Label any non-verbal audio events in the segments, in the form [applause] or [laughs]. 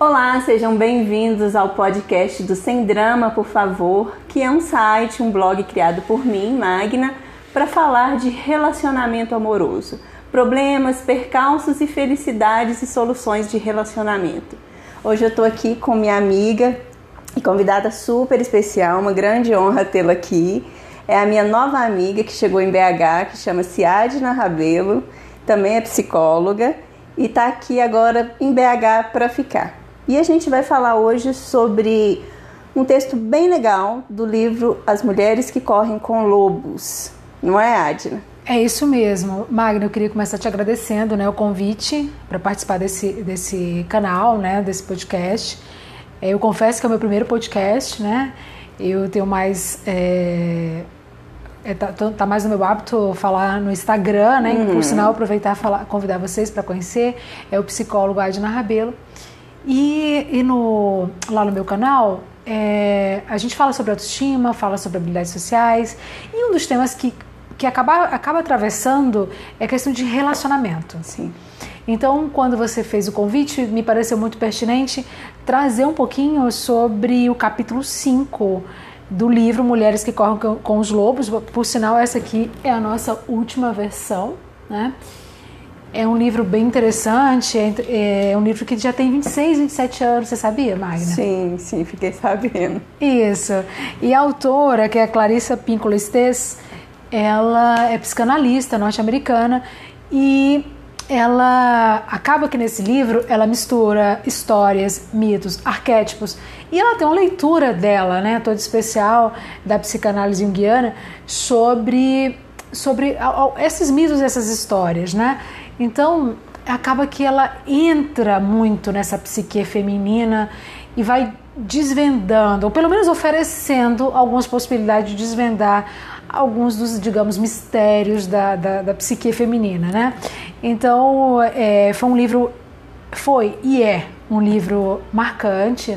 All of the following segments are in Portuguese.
Olá, sejam bem-vindos ao podcast do Sem Drama, por favor, que é um site, um blog criado por mim, Magna, para falar de relacionamento amoroso, problemas, percalços e felicidades e soluções de relacionamento. Hoje eu estou aqui com minha amiga e convidada super especial, uma grande honra tê-la aqui. É a minha nova amiga que chegou em BH, que chama-se Adna Rabelo, também é psicóloga e está aqui agora em BH para ficar. E a gente vai falar hoje sobre um texto bem legal do livro As Mulheres que Correm com Lobos. Não é, Adna? É isso mesmo. Magna, eu queria começar te agradecendo né, o convite para participar desse, desse canal, né, desse podcast. É, eu confesso que é o meu primeiro podcast, né? Eu tenho mais. É, é, tá, tá, mais no meu hábito falar no Instagram, né? Uhum. Por sinal, aproveitar e falar, convidar vocês para conhecer. É o psicólogo Adna Rabelo. E, e no, lá no meu canal, é, a gente fala sobre autoestima, fala sobre habilidades sociais, e um dos temas que, que acaba, acaba atravessando é a questão de relacionamento. Sim. Então, quando você fez o convite, me pareceu muito pertinente trazer um pouquinho sobre o capítulo 5 do livro Mulheres que Correm com os Lobos. Por sinal, essa aqui é a nossa última versão, né? É um livro bem interessante, é, é, um livro que já tem 26, 27 anos, você sabia, Magna? Sim, sim, fiquei sabendo. Isso. E a autora, que é a Clarissa Pinkola Estes, ela é psicanalista norte-americana e ela acaba que nesse livro ela mistura histórias, mitos, arquétipos e ela tem uma leitura dela, né, toda especial da psicanálise junguiana sobre sobre esses mitos, essas histórias, né? Então, acaba que ela entra muito nessa psique feminina e vai desvendando, ou pelo menos oferecendo algumas possibilidades de desvendar alguns dos, digamos, mistérios da, da, da psique feminina, né? Então, é, foi um livro, foi e é um livro marcante.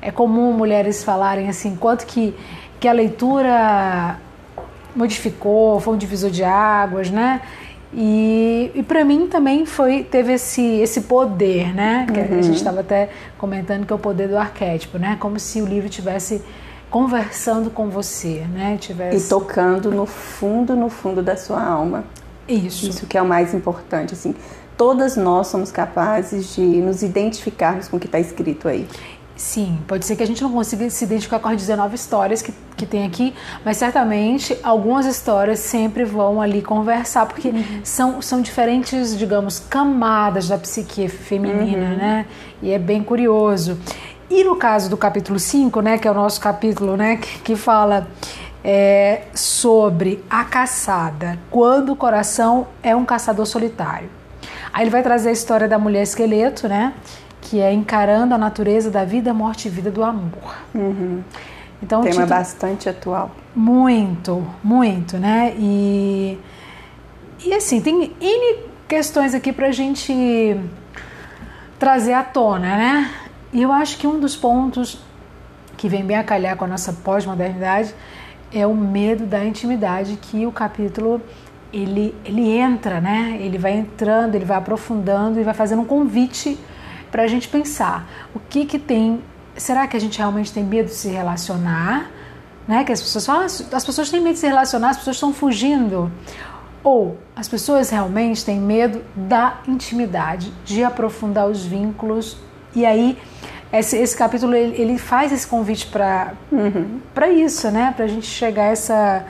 É comum mulheres falarem assim, quanto que, que a leitura modificou, foi um divisor de águas, né? E, e para mim também foi teve esse, esse poder, né? Que uhum. a gente estava até comentando que é o poder do arquétipo, né? Como se o livro tivesse conversando com você, né? Tivesse... E tocando no fundo, no fundo da sua alma. Isso. Isso que é o mais importante, assim. Todas nós somos capazes de nos identificarmos com o que está escrito aí. Sim, pode ser que a gente não consiga se identificar com as 19 histórias que, que tem aqui, mas certamente algumas histórias sempre vão ali conversar, porque uhum. são, são diferentes, digamos, camadas da psique feminina, uhum. né? E é bem curioso. E no caso do capítulo 5, né, que é o nosso capítulo, né, que, que fala é, sobre a caçada, quando o coração é um caçador solitário. Aí ele vai trazer a história da mulher esqueleto, né? que é encarando a natureza da vida, morte e vida do amor. Uhum. Então, Tema título, bastante atual. Muito, muito, né? E, e assim, tem N questões aqui para a gente trazer à tona, né? E eu acho que um dos pontos que vem bem a calhar com a nossa pós-modernidade é o medo da intimidade que o capítulo ele, ele entra, né? Ele vai entrando, ele vai aprofundando e vai fazendo um convite para a gente pensar o que que tem. Será que a gente realmente tem medo de se relacionar? Né? Que as pessoas falam, ah, as pessoas têm medo de se relacionar, as pessoas estão fugindo. Ou as pessoas realmente têm medo da intimidade, de aprofundar os vínculos. E aí, esse, esse capítulo ele, ele, faz esse convite para uhum. Para isso, né? Para a gente chegar a essa,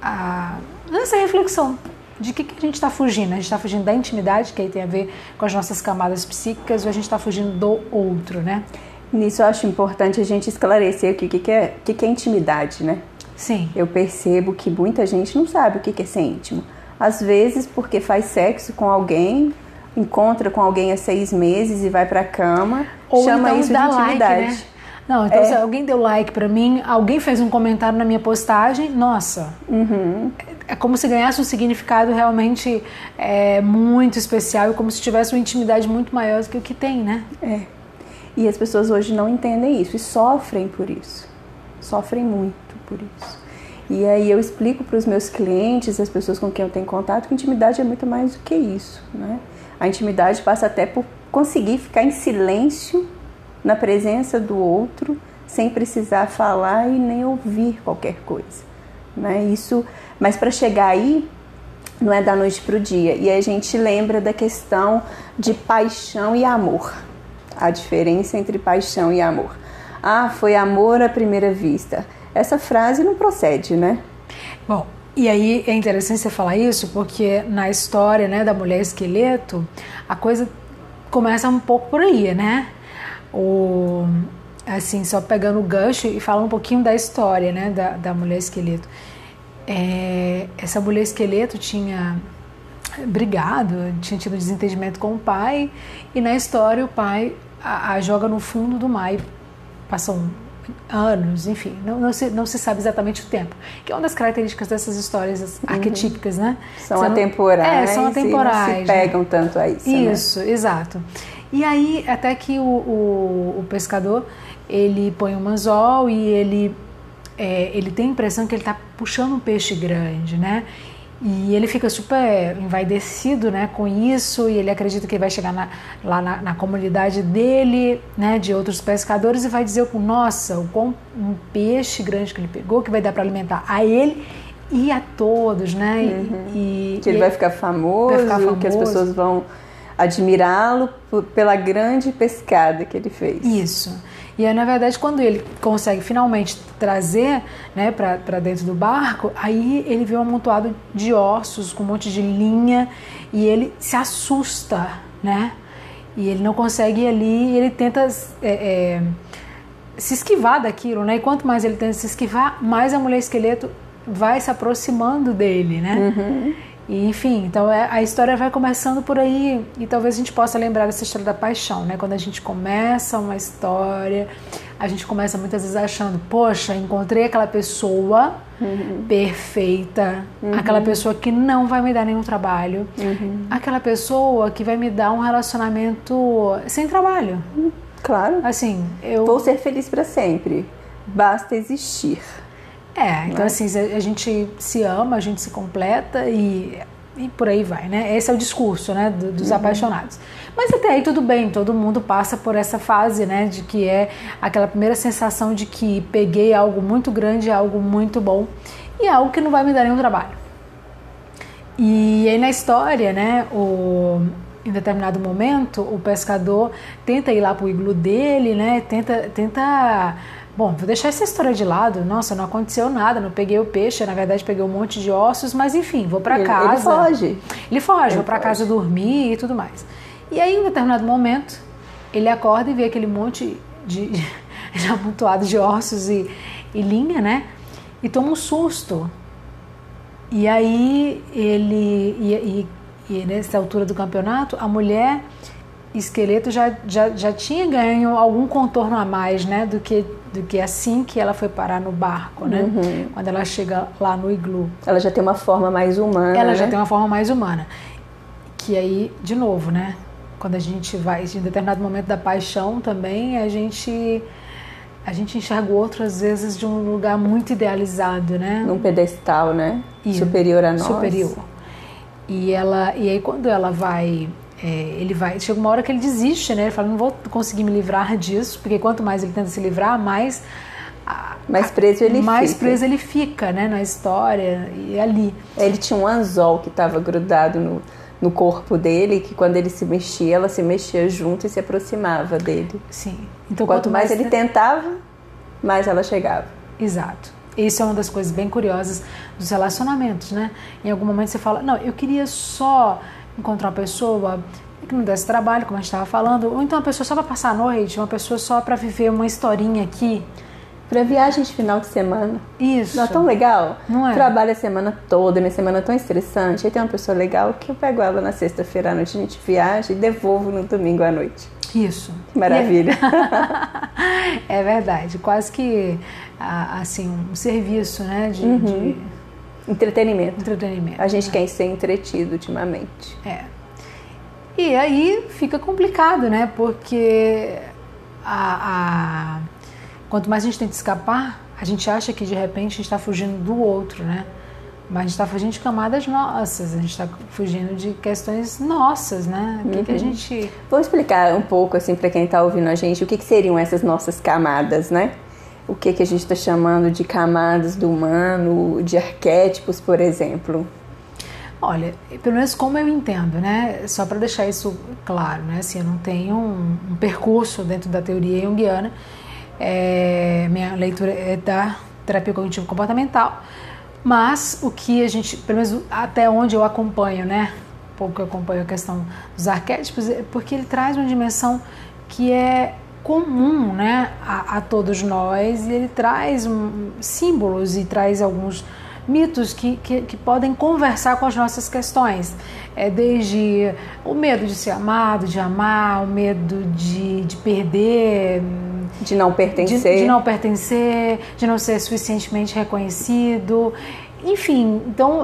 a, essa reflexão de que, que a gente está fugindo? A gente está fugindo da intimidade, que aí tem a ver com as nossas camadas psíquicas, ou a gente está fugindo do outro, né? Nisso eu acho importante a gente esclarecer o que, que, é, o que, que é intimidade, né? Sim. Eu percebo que muita gente não sabe o que, que é ser íntimo. Às vezes, porque faz sexo com alguém, encontra com alguém há seis meses e vai pra cama, Ou chama então isso de intimidade. Like, né? Não, então é. se alguém deu like para mim, alguém fez um comentário na minha postagem, nossa, uhum é como se ganhasse um significado realmente é, muito especial e como se tivesse uma intimidade muito maior do que o que tem, né? É. E as pessoas hoje não entendem isso e sofrem por isso. Sofrem muito por isso. E aí eu explico para os meus clientes, as pessoas com quem eu tenho contato, que intimidade é muito mais do que isso, né? A intimidade passa até por conseguir ficar em silêncio na presença do outro, sem precisar falar e nem ouvir qualquer coisa, né? Isso, mas para chegar aí não é da noite para o dia. E a gente lembra da questão de paixão e amor. A diferença entre paixão e amor. Ah, foi amor à primeira vista essa frase não procede, né? Bom, e aí é interessante você falar isso porque na história né, da mulher esqueleto, a coisa começa um pouco por aí, né? O, assim, só pegando o gancho e falando um pouquinho da história né, da, da mulher esqueleto. É, essa mulher esqueleto tinha brigado, tinha tido desentendimento com o pai, e na história o pai a, a joga no fundo do mar. Passam anos, enfim, não, não, se, não se sabe exatamente o tempo. Que é uma das características dessas histórias uhum. arquetípicas, né? São atemporais. É, são atemporais. não se pegam né? tanto a isso. Né? Isso, né? exato. E aí, até que o, o, o pescador ele põe um anzol e ele, é, ele tem a impressão que ele está puxando um peixe grande, né? E ele fica super envaidecido né, com isso e ele acredita que ele vai chegar na, lá na, na, comunidade dele, né, de outros pescadores e vai dizer, nossa, o quão um peixe grande que ele pegou que vai dar para alimentar a ele e a todos, né? Uhum. E, que ele e vai, ficar famoso, vai ficar famoso, que as pessoas vão admirá-lo pela grande pescada que ele fez. Isso. E aí, na verdade, quando ele consegue finalmente trazer né, para dentro do barco, aí ele vê um amontoado de ossos com um monte de linha e ele se assusta, né? E ele não consegue ir ali, ele tenta é, é, se esquivar daquilo, né? E quanto mais ele tenta se esquivar, mais a mulher esqueleto vai se aproximando dele, né? Uhum. E, enfim, então é, a história vai começando por aí e talvez a gente possa lembrar dessa história da paixão, né? Quando a gente começa uma história, a gente começa muitas vezes achando, poxa, encontrei aquela pessoa uhum. perfeita, uhum. aquela pessoa que não vai me dar nenhum trabalho, uhum. aquela pessoa que vai me dar um relacionamento sem trabalho. Claro. Assim, eu vou ser feliz para sempre. Basta existir. É, então assim, a gente se ama, a gente se completa e, e por aí vai, né? Esse é o discurso, né, dos uhum. apaixonados. Mas até aí tudo bem, todo mundo passa por essa fase, né, de que é aquela primeira sensação de que peguei algo muito grande, algo muito bom e algo que não vai me dar nenhum trabalho. E aí na história, né, o em determinado momento, o pescador tenta ir lá pro iglu dele, né? Tenta, tenta Bom, vou deixar essa história de lado. Nossa, não aconteceu nada, não peguei o peixe, na verdade peguei um monte de ossos, mas enfim, vou para casa. Ele foge. Ele foge, ele vou para casa dormir e tudo mais. E aí, em determinado momento, ele acorda e vê aquele monte de, [laughs] de, de amontoado de ossos e, e linha, né? E toma um susto. E aí ele e, e, e nessa altura do campeonato, a mulher esqueleto já, já, já tinha ganho algum contorno a mais, né, do que do que assim que ela foi parar no barco, né? Uhum. Quando ela chega lá no iglu. Ela já tem uma forma mais humana. Ela né? já tem uma forma mais humana. Que aí, de novo, né? Quando a gente vai em determinado momento da paixão também, a gente a gente enxerga o outro às vezes de um lugar muito idealizado, né? Num pedestal, né? E, superior a nós. Superior. E ela e aí quando ela vai é, ele vai chega uma hora que ele desiste, né? Ele fala não vou conseguir me livrar disso, porque quanto mais ele tenta se livrar, mais mais preso ele mais fica. preso ele fica, né? Na história e ali. Ele tinha um anzol que estava grudado no, no corpo dele, que quando ele se mexia, ela se mexia junto e se aproximava dele. Sim. Então quanto, quanto mais, mais ele tentava, mais ela chegava. Exato. Isso é uma das coisas bem curiosas dos relacionamentos, né? Em algum momento você fala, não, eu queria só encontrar uma pessoa que não desse trabalho, como a gente estava falando, ou então uma pessoa só para passar a noite, uma pessoa só para viver uma historinha aqui. Para viagem de final de semana. Isso. Não é tão legal? Não é? Trabalho a semana toda, minha semana é tão estressante. Aí tem uma pessoa legal que eu pego ela na sexta-feira à noite, a gente viaja e devolvo no domingo à noite. Isso. Que maravilha. [laughs] é verdade. Quase que assim um serviço, né? De, uhum. de Entretenimento. Entretenimento. A gente é. quer ser entretido ultimamente. É. E aí fica complicado, né? Porque a, a, quanto mais a gente tenta escapar, a gente acha que de repente a gente está fugindo do outro, né? Mas a gente está fugindo de camadas nossas, a gente está fugindo de questões nossas, né? O que, uhum. que a uhum. gente. Vou explicar um pouco, assim, para quem está ouvindo a gente, o que, que seriam essas nossas camadas, né? O que, que a gente está chamando de camadas do humano, de arquétipos, por exemplo. Olha, pelo menos como eu entendo, né? Só para deixar isso claro, né? Assim, eu não tenho um, um percurso dentro da teoria junguiana. É, minha leitura é da terapia cognitivo comportamental mas o que a gente, pelo menos até onde eu acompanho, né? Pouco eu acompanho a questão dos arquétipos, é porque ele traz uma dimensão que é comum, né, a, a todos nós e ele traz um, símbolos e traz alguns mitos que, que, que, podem conversar com as nossas questões. É desde o medo de ser amado, de amar, o medo de, de perder. De não pertencer. De, de não pertencer, de não ser suficientemente reconhecido. Enfim, então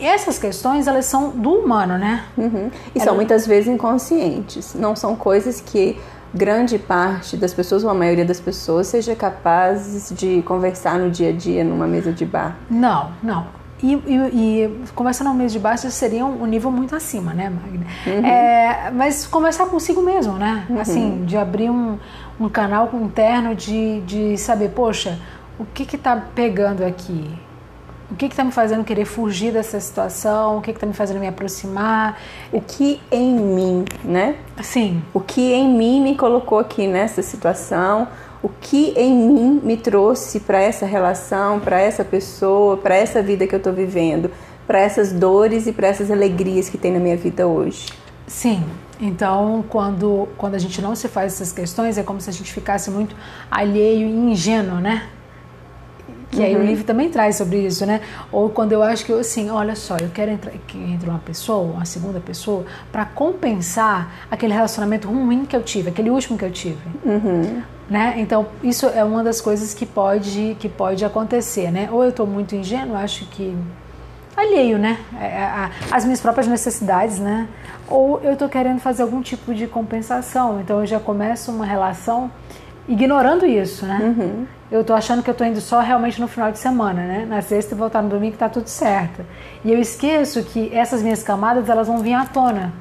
essas questões elas são do humano, né? Uhum. E Ela... são muitas vezes inconscientes. Não são coisas que grande parte das pessoas, ou a maioria das pessoas, seja capazes de conversar no dia a dia numa mesa de bar? Não, não. E, e, e conversar numa mesa de bar seria um, nível muito acima, né, Magna? Uhum. É, mas conversar consigo mesmo, né? Uhum. Assim, de abrir um, um canal interno de, de saber, poxa, o que que tá pegando aqui? O que está me fazendo querer fugir dessa situação? O que está me fazendo me aproximar? O que em mim, né? Sim. O que em mim me colocou aqui nessa situação? O que em mim me trouxe para essa relação, para essa pessoa, para essa vida que eu estou vivendo, para essas dores e para essas alegrias que tem na minha vida hoje? Sim. Então, quando, quando a gente não se faz essas questões, é como se a gente ficasse muito alheio e ingênuo, né? Que uhum. aí o uhum. livro também traz sobre isso, né? Ou quando eu acho que, assim, olha só, eu quero entrar, que entre uma pessoa, uma segunda pessoa, para compensar aquele relacionamento ruim que eu tive, aquele último que eu tive. Uhum. Né? Então, isso é uma das coisas que pode, que pode acontecer, né? Ou eu estou muito ingênuo, acho que alheio, né? É, é, as minhas próprias necessidades, né? Ou eu estou querendo fazer algum tipo de compensação, então eu já começo uma relação ignorando isso, né? Uhum eu tô achando que eu tô indo só realmente no final de semana, né? Na sexta e voltar no domingo tá tudo certo. E eu esqueço que essas minhas camadas elas vão vir à tona.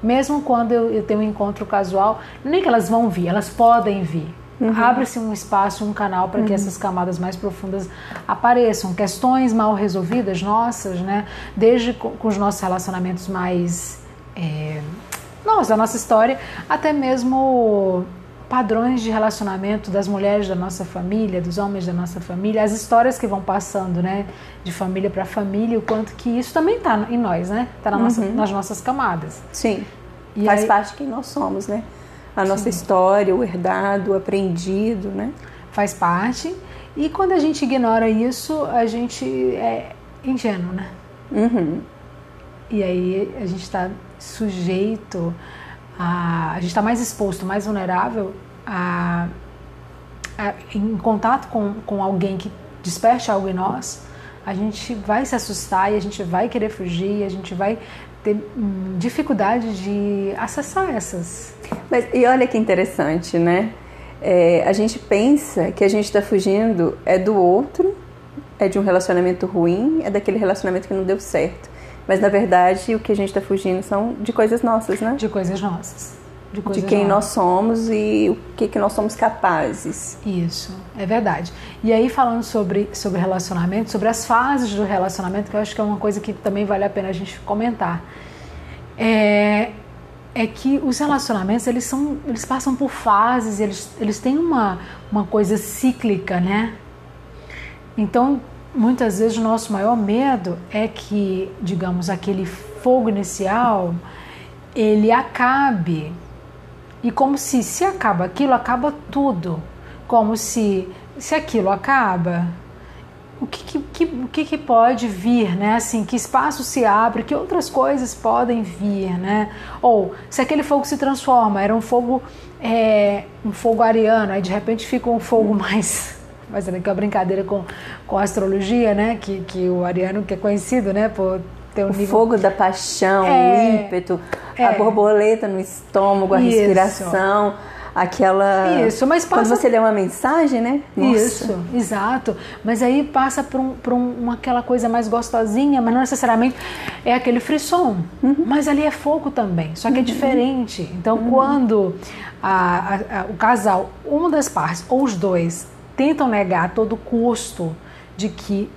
Mesmo quando eu, eu tenho um encontro casual, nem que elas vão vir, elas podem vir. Uhum. Abre-se um espaço, um canal para uhum. que essas camadas mais profundas apareçam. Questões mal resolvidas nossas, né? Desde com, com os nossos relacionamentos mais. É, nossa, da nossa história, até mesmo padrões de relacionamento das mulheres da nossa família, dos homens da nossa família, as histórias que vão passando, né, de família para família, o quanto que isso também está em nós, né, está na uhum. nossa, nas nossas camadas. Sim, e faz aí, parte de quem nós somos, né, a nossa sim. história, o herdado, o aprendido, né. Faz parte. E quando a gente ignora isso, a gente é ingênuo, né? Uhum. E aí a gente está sujeito a, a gente está mais exposto, mais vulnerável a, a, em contato com, com alguém que desperte algo em nós, a gente vai se assustar e a gente vai querer fugir, a gente vai ter hum, dificuldade de acessar essas. Mas e olha que interessante, né? É, a gente pensa que a gente está fugindo é do outro, é de um relacionamento ruim, é daquele relacionamento que não deu certo. Mas na verdade o que a gente está fugindo são de coisas nossas, né? De coisas nossas. De, de quem nós somos e o que, que nós somos capazes. Isso, é verdade. E aí falando sobre, sobre relacionamento, sobre as fases do relacionamento, que eu acho que é uma coisa que também vale a pena a gente comentar. É, é que os relacionamentos eles são eles passam por fases eles, eles têm uma, uma coisa cíclica né então muitas vezes o nosso maior medo é que, digamos, aquele fogo inicial ele acabe. E como se se acaba aquilo, acaba tudo. Como se se aquilo acaba, o que, que, que, que pode vir, né? Assim, que espaço se abre, que outras coisas podem vir, né? Ou se aquele fogo se transforma, era um fogo, é, um fogo ariano, aí de repente fica um fogo [laughs] mais fazendo aqui uma brincadeira com, com a astrologia, né? Que, que o Ariano, que é conhecido, né? Por ter um o nível... fogo da paixão, é, o ímpeto, é, a borboleta no estômago, a isso. respiração, aquela. Isso, mas passa... Quando você lê uma mensagem, né? Nossa. Isso, exato. Mas aí passa por, um, por um, uma, aquela coisa mais gostosinha, mas não necessariamente é aquele frisson. Uhum. Mas ali é fogo também, só que é uhum. diferente. Então, uhum. quando a, a, a, o casal, uma das partes, ou os dois, tentam negar a todo custo de que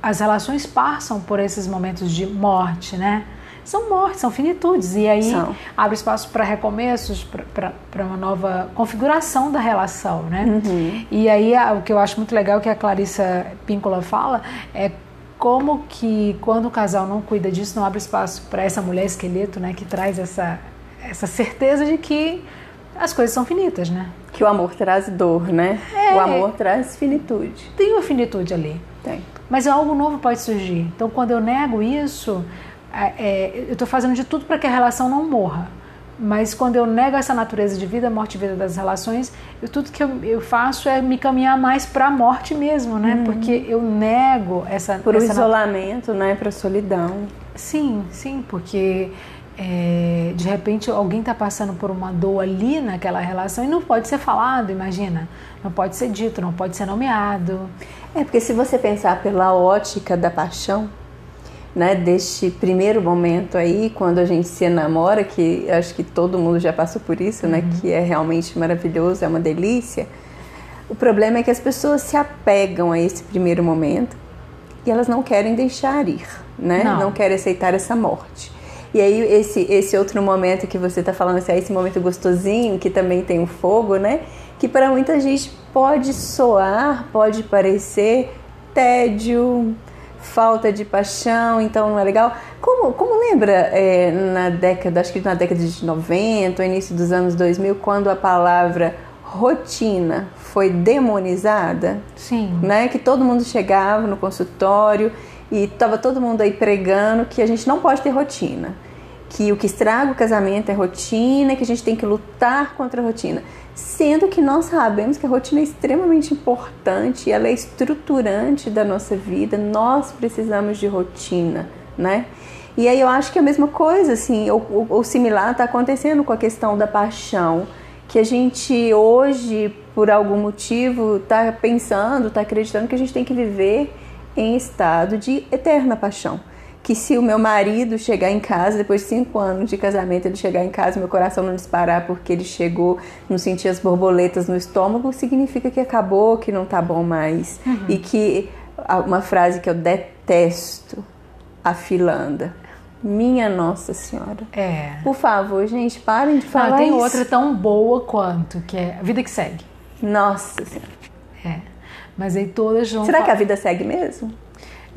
as relações passam por esses momentos de morte, né? são mortes, são finitudes. E aí são. abre espaço para recomeços, para uma nova configuração da relação, né? Uhum. E aí o que eu acho muito legal que a Clarissa Píncola fala é como que quando o casal não cuida disso, não abre espaço para essa mulher esqueleto, né, que traz essa, essa certeza de que as coisas são finitas, né? Que o amor traz dor, né? É, o amor traz finitude. Tem uma finitude ali. Tem. Mas algo novo pode surgir. Então, quando eu nego isso, é, é, eu estou fazendo de tudo para que a relação não morra. Mas quando eu nego essa natureza de vida, morte e vida das relações, eu, tudo que eu, eu, faço é me caminhar mais para a morte mesmo, né? Uhum. Porque eu nego essa. Por essa isolamento, né? Para solidão. Sim, sim, porque é, de repente alguém está passando por uma dor ali naquela relação e não pode ser falado, imagina. Não pode ser dito, não pode ser nomeado. É, porque se você pensar pela ótica da paixão, né, deste primeiro momento aí, quando a gente se enamora, que acho que todo mundo já passou por isso, né, uhum. que é realmente maravilhoso, é uma delícia. O problema é que as pessoas se apegam a esse primeiro momento e elas não querem deixar ir, né? Não, não querem aceitar essa morte. E aí esse esse outro momento que você está falando, assim, esse momento gostosinho que também tem o fogo, né? Que para muita gente pode soar, pode parecer tédio, falta de paixão, então não é legal. Como, como lembra é, na década, acho que na década de 90, início dos anos 2000, quando a palavra rotina foi demonizada? Sim. Né? Que todo mundo chegava no consultório e estava todo mundo aí pregando que a gente não pode ter rotina. Que o que estraga o casamento é rotina, que a gente tem que lutar contra a rotina sendo que nós sabemos que a rotina é extremamente importante, ela é estruturante da nossa vida, nós precisamos de rotina, né? E aí eu acho que a mesma coisa, assim, ou, ou similar está acontecendo com a questão da paixão, que a gente hoje, por algum motivo, está pensando, está acreditando que a gente tem que viver em estado de eterna paixão que se o meu marido chegar em casa, depois de cinco anos de casamento, ele chegar em casa e meu coração não disparar porque ele chegou, não sentir as borboletas no estômago, significa que acabou, que não tá bom mais. Uhum. E que uma frase que eu detesto, a filanda. Minha Nossa Senhora. É. Por favor, gente, parem de falar não, tem isso. outra tão boa quanto, que é a vida que segue. Nossa Senhora. É. Mas aí todas vão. Será que a vida segue mesmo?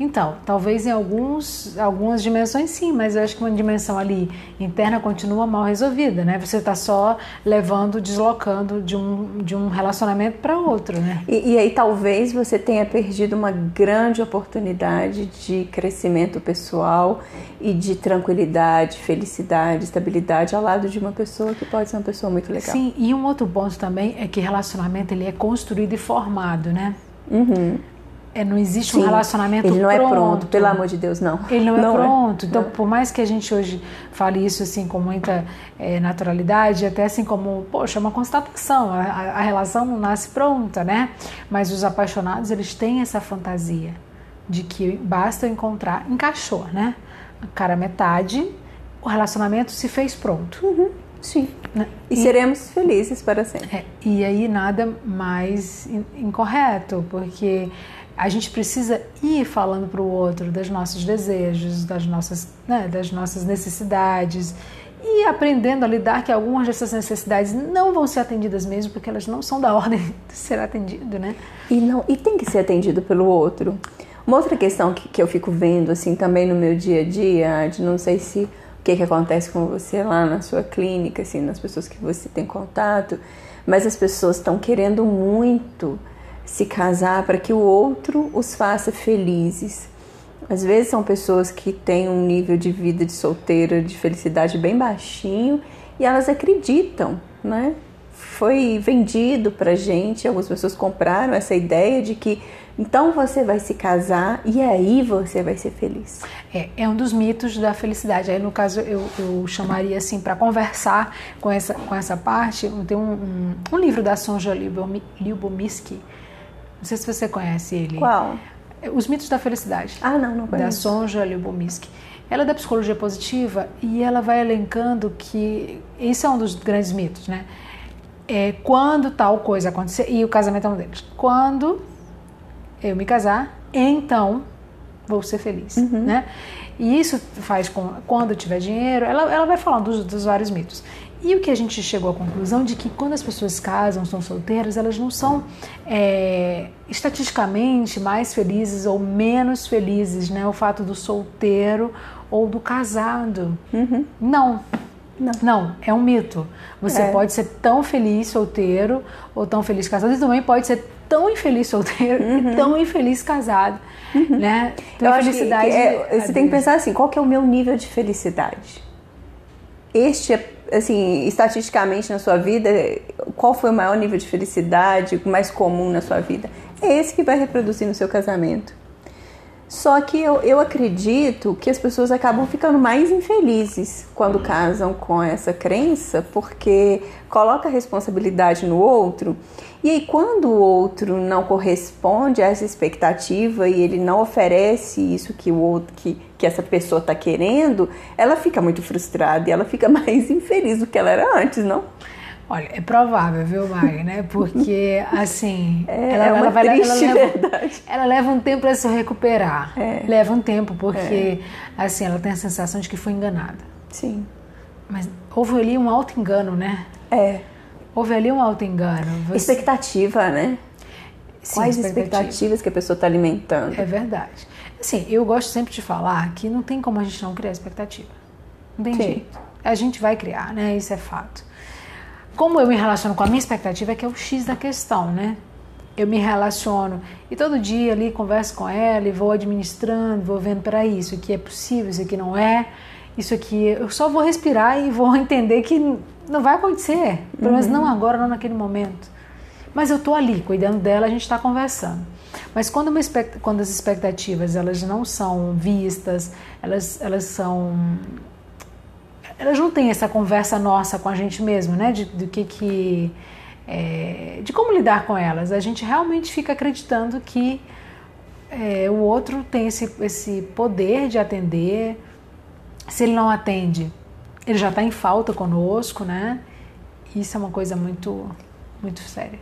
Então, talvez em alguns, algumas dimensões sim, mas eu acho que uma dimensão ali interna continua mal resolvida, né? Você está só levando, deslocando de um, de um relacionamento para outro, né? E, e aí talvez você tenha perdido uma grande oportunidade de crescimento pessoal e de tranquilidade, felicidade, estabilidade ao lado de uma pessoa que pode ser uma pessoa muito legal. Sim, e um outro ponto também é que relacionamento ele é construído e formado, né? Uhum. É, não existe Sim, um relacionamento ele não pronto. é pronto, pelo amor de Deus, não. Ele não, não é pronto. É. Então, por mais que a gente hoje fale isso assim com muita é, naturalidade, até assim como, poxa, é uma constatação, a, a, relação não nasce pronta, né? Mas os apaixonados, eles têm essa fantasia de que basta encontrar, encaixou, né? Cara, metade, o relacionamento se fez pronto. Uhum. Sim. Né? E, e, seremos felizes para sempre. É, e aí nada mais incorreto, porque a gente precisa ir falando para o outro dos nossos desejos, das nossas, né, das nossas necessidades e aprendendo a lidar que algumas dessas necessidades não vão ser atendidas mesmo porque elas não são da [laughs] ordem de ser atendido, né? E não e tem que ser atendido pelo outro. Uma outra questão que, que eu fico vendo assim também no meu dia a dia, de não sei se o que, que acontece com você lá na sua clínica, assim, nas pessoas que você tem contato, mas as pessoas estão querendo muito se casar para que o outro os faça felizes. Às vezes são pessoas que têm um nível de vida de solteira, de felicidade bem baixinho e elas acreditam, né? Foi vendido pra gente, algumas pessoas compraram essa ideia de que Então você vai se casar e aí você vai ser feliz. É, é um dos mitos da felicidade. Aí, no caso, eu, eu chamaria assim, para conversar com essa, com essa parte, tem um, um, um livro da Sonja Lyubomirsky, não sei se você conhece ele. Qual? Os mitos da felicidade. Ah, não, não conheço. Da Sonja Lyubomirsky. Ela é da psicologia positiva e ela vai elencando que isso é um dos grandes mitos, né? É quando tal coisa acontecer, e o casamento é um deles. Quando eu me casar, então vou ser feliz, uhum. né? E isso faz com quando tiver dinheiro, ela, ela vai falando dos, dos vários mitos. E o que a gente chegou à conclusão de que quando as pessoas casam, são solteiras, elas não são é, estatisticamente mais felizes ou menos felizes, né? O fato do solteiro ou do casado. Uhum. Não. Não. Não, é um mito. Você é. pode ser tão feliz solteiro ou tão feliz casado e também pode ser tão infeliz solteiro uhum. e tão infeliz casado, uhum. né? Então, Eu felicidade. Que, que é, você tem que pensar assim, qual que é o meu nível de felicidade? Este é, assim, estatisticamente na sua vida, qual foi o maior nível de felicidade, mais comum na sua vida? É esse que vai reproduzir no seu casamento. Só que eu, eu acredito que as pessoas acabam ficando mais infelizes quando casam com essa crença, porque coloca a responsabilidade no outro. E aí, quando o outro não corresponde a essa expectativa e ele não oferece isso que o outro, que, que essa pessoa está querendo, ela fica muito frustrada e ela fica [laughs] mais infeliz do que ela era antes, não? Olha, é provável, viu, Mari, né? Porque, assim, [laughs] é, ela, é ela vai, ela leva, ela leva um tempo para se recuperar. É. Leva um tempo, porque, é. assim, ela tem a sensação de que foi enganada. Sim. Mas houve ali um auto-engano, né? É. Houve ali um auto-engano. Você... Expectativa, né? Sim, Quais expectativa. expectativas que a pessoa está alimentando? É verdade. Assim, eu gosto sempre de falar que não tem como a gente não criar expectativa. Não tem Sim. jeito. A gente vai criar, né? Isso é fato como eu me relaciono com a minha expectativa é que é o X da questão, né? Eu me relaciono e todo dia ali converso com ela e vou administrando, vou vendo para isso aqui é possível, isso aqui não é, isso aqui eu só vou respirar e vou [laughs] entender que não vai acontecer, pelo menos uhum. não agora, não naquele momento. Mas eu tô ali cuidando dela, a gente está conversando. Mas quando, uma, quando as expectativas elas não são vistas, elas, elas são elas não têm essa conversa nossa com a gente mesmo, né? De, do que que é, de como lidar com elas. A gente realmente fica acreditando que é, o outro tem esse, esse poder de atender. Se ele não atende, ele já está em falta conosco, né? Isso é uma coisa muito, muito séria.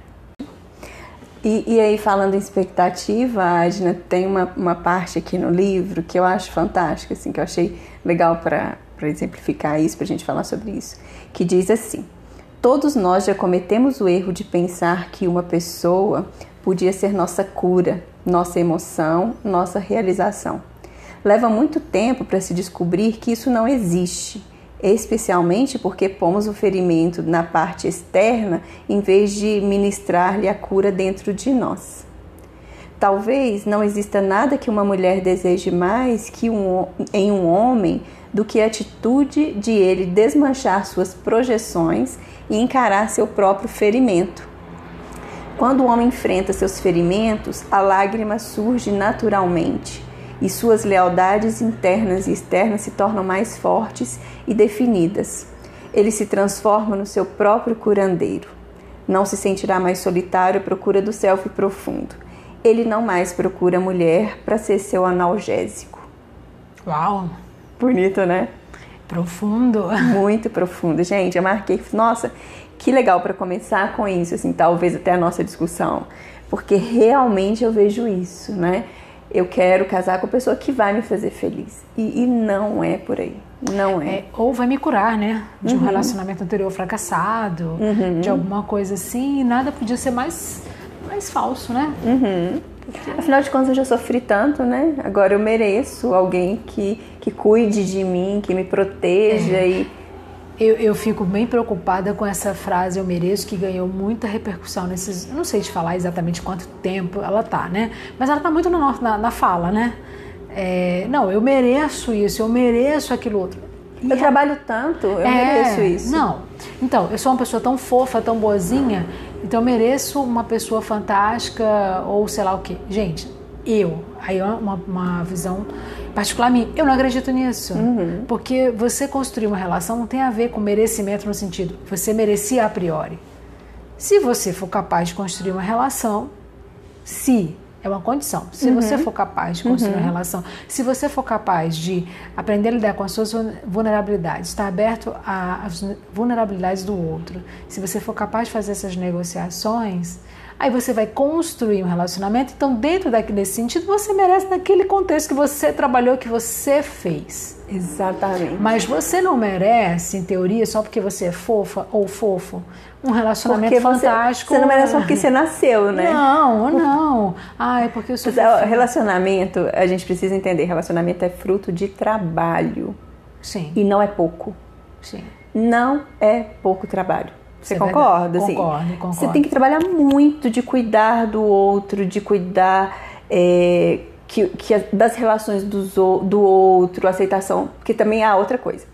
E, e, aí, falando em expectativa, Adna, tem uma, uma parte aqui no livro que eu acho fantástica, assim, que eu achei legal para para exemplificar isso, para a gente falar sobre isso, que diz assim: Todos nós já cometemos o erro de pensar que uma pessoa podia ser nossa cura, nossa emoção, nossa realização. Leva muito tempo para se descobrir que isso não existe, especialmente porque pomos o ferimento na parte externa em vez de ministrar-lhe a cura dentro de nós. Talvez não exista nada que uma mulher deseje mais que um, em um homem do que a atitude de ele desmanchar suas projeções e encarar seu próprio ferimento. Quando o homem enfrenta seus ferimentos, a lágrima surge naturalmente e suas lealdades internas e externas se tornam mais fortes e definidas. Ele se transforma no seu próprio curandeiro. Não se sentirá mais solitário à procura do self profundo. Ele não mais procura a mulher para ser seu analgésico. Uau! Bonito, né? Profundo. [laughs] Muito profundo. Gente, eu marquei, nossa, que legal para começar com isso, assim, talvez até a nossa discussão. Porque realmente eu vejo isso, né? Eu quero casar com a pessoa que vai me fazer feliz. E, e não é por aí. Não é. é. Ou vai me curar, né? De um uhum. relacionamento anterior fracassado, uhum. de alguma coisa assim. E nada podia ser mais, mais falso, né? Uhum. Afinal de contas, eu já sofri tanto, né? Agora eu mereço alguém que, que cuide de mim, que me proteja é. e. Eu, eu fico bem preocupada com essa frase eu mereço, que ganhou muita repercussão nesses. Eu não sei te falar exatamente quanto tempo ela tá, né? Mas ela tá muito na, na, na fala, né? É, não, eu mereço isso, eu mereço aquilo outro. Eu é, trabalho tanto, eu é, mereço isso. Não. Então, eu sou uma pessoa tão fofa, tão boazinha, então eu mereço uma pessoa fantástica ou sei lá o quê. Gente, eu, aí é uma, uma visão particular minha, eu não acredito nisso. Uhum. Porque você construir uma relação não tem a ver com merecimento no sentido, você merecia a priori. Se você for capaz de construir uma relação, se é uma condição. Se Uhum. você for capaz de construir uma relação, se você for capaz de aprender a lidar com as suas vulnerabilidades, estar aberto a- às vulnerabilidades do outro, se você for capaz de fazer essas negociações, aí você vai construir um relacionamento. Então, dentro daquele desse sentido, você merece naquele contexto que você trabalhou, que você fez. Exatamente. Mas você não merece, em teoria, só porque você é fofa ou fofo, um relacionamento Porque você, fantástico. você não merece só porque você nasceu, né? Não, não. Ah, é porque eu sou Mas. Relacionamento, a gente precisa entender, relacionamento é fruto de trabalho Sim, e não é pouco. sim. Não é pouco trabalho. Você É concorda? assim? Concordo, concordo. Você tem que trabalhar muito de cuidar do outro, de cuidar é, que, que das relações dos o- do outro, aceitação, porque também há outra coisa.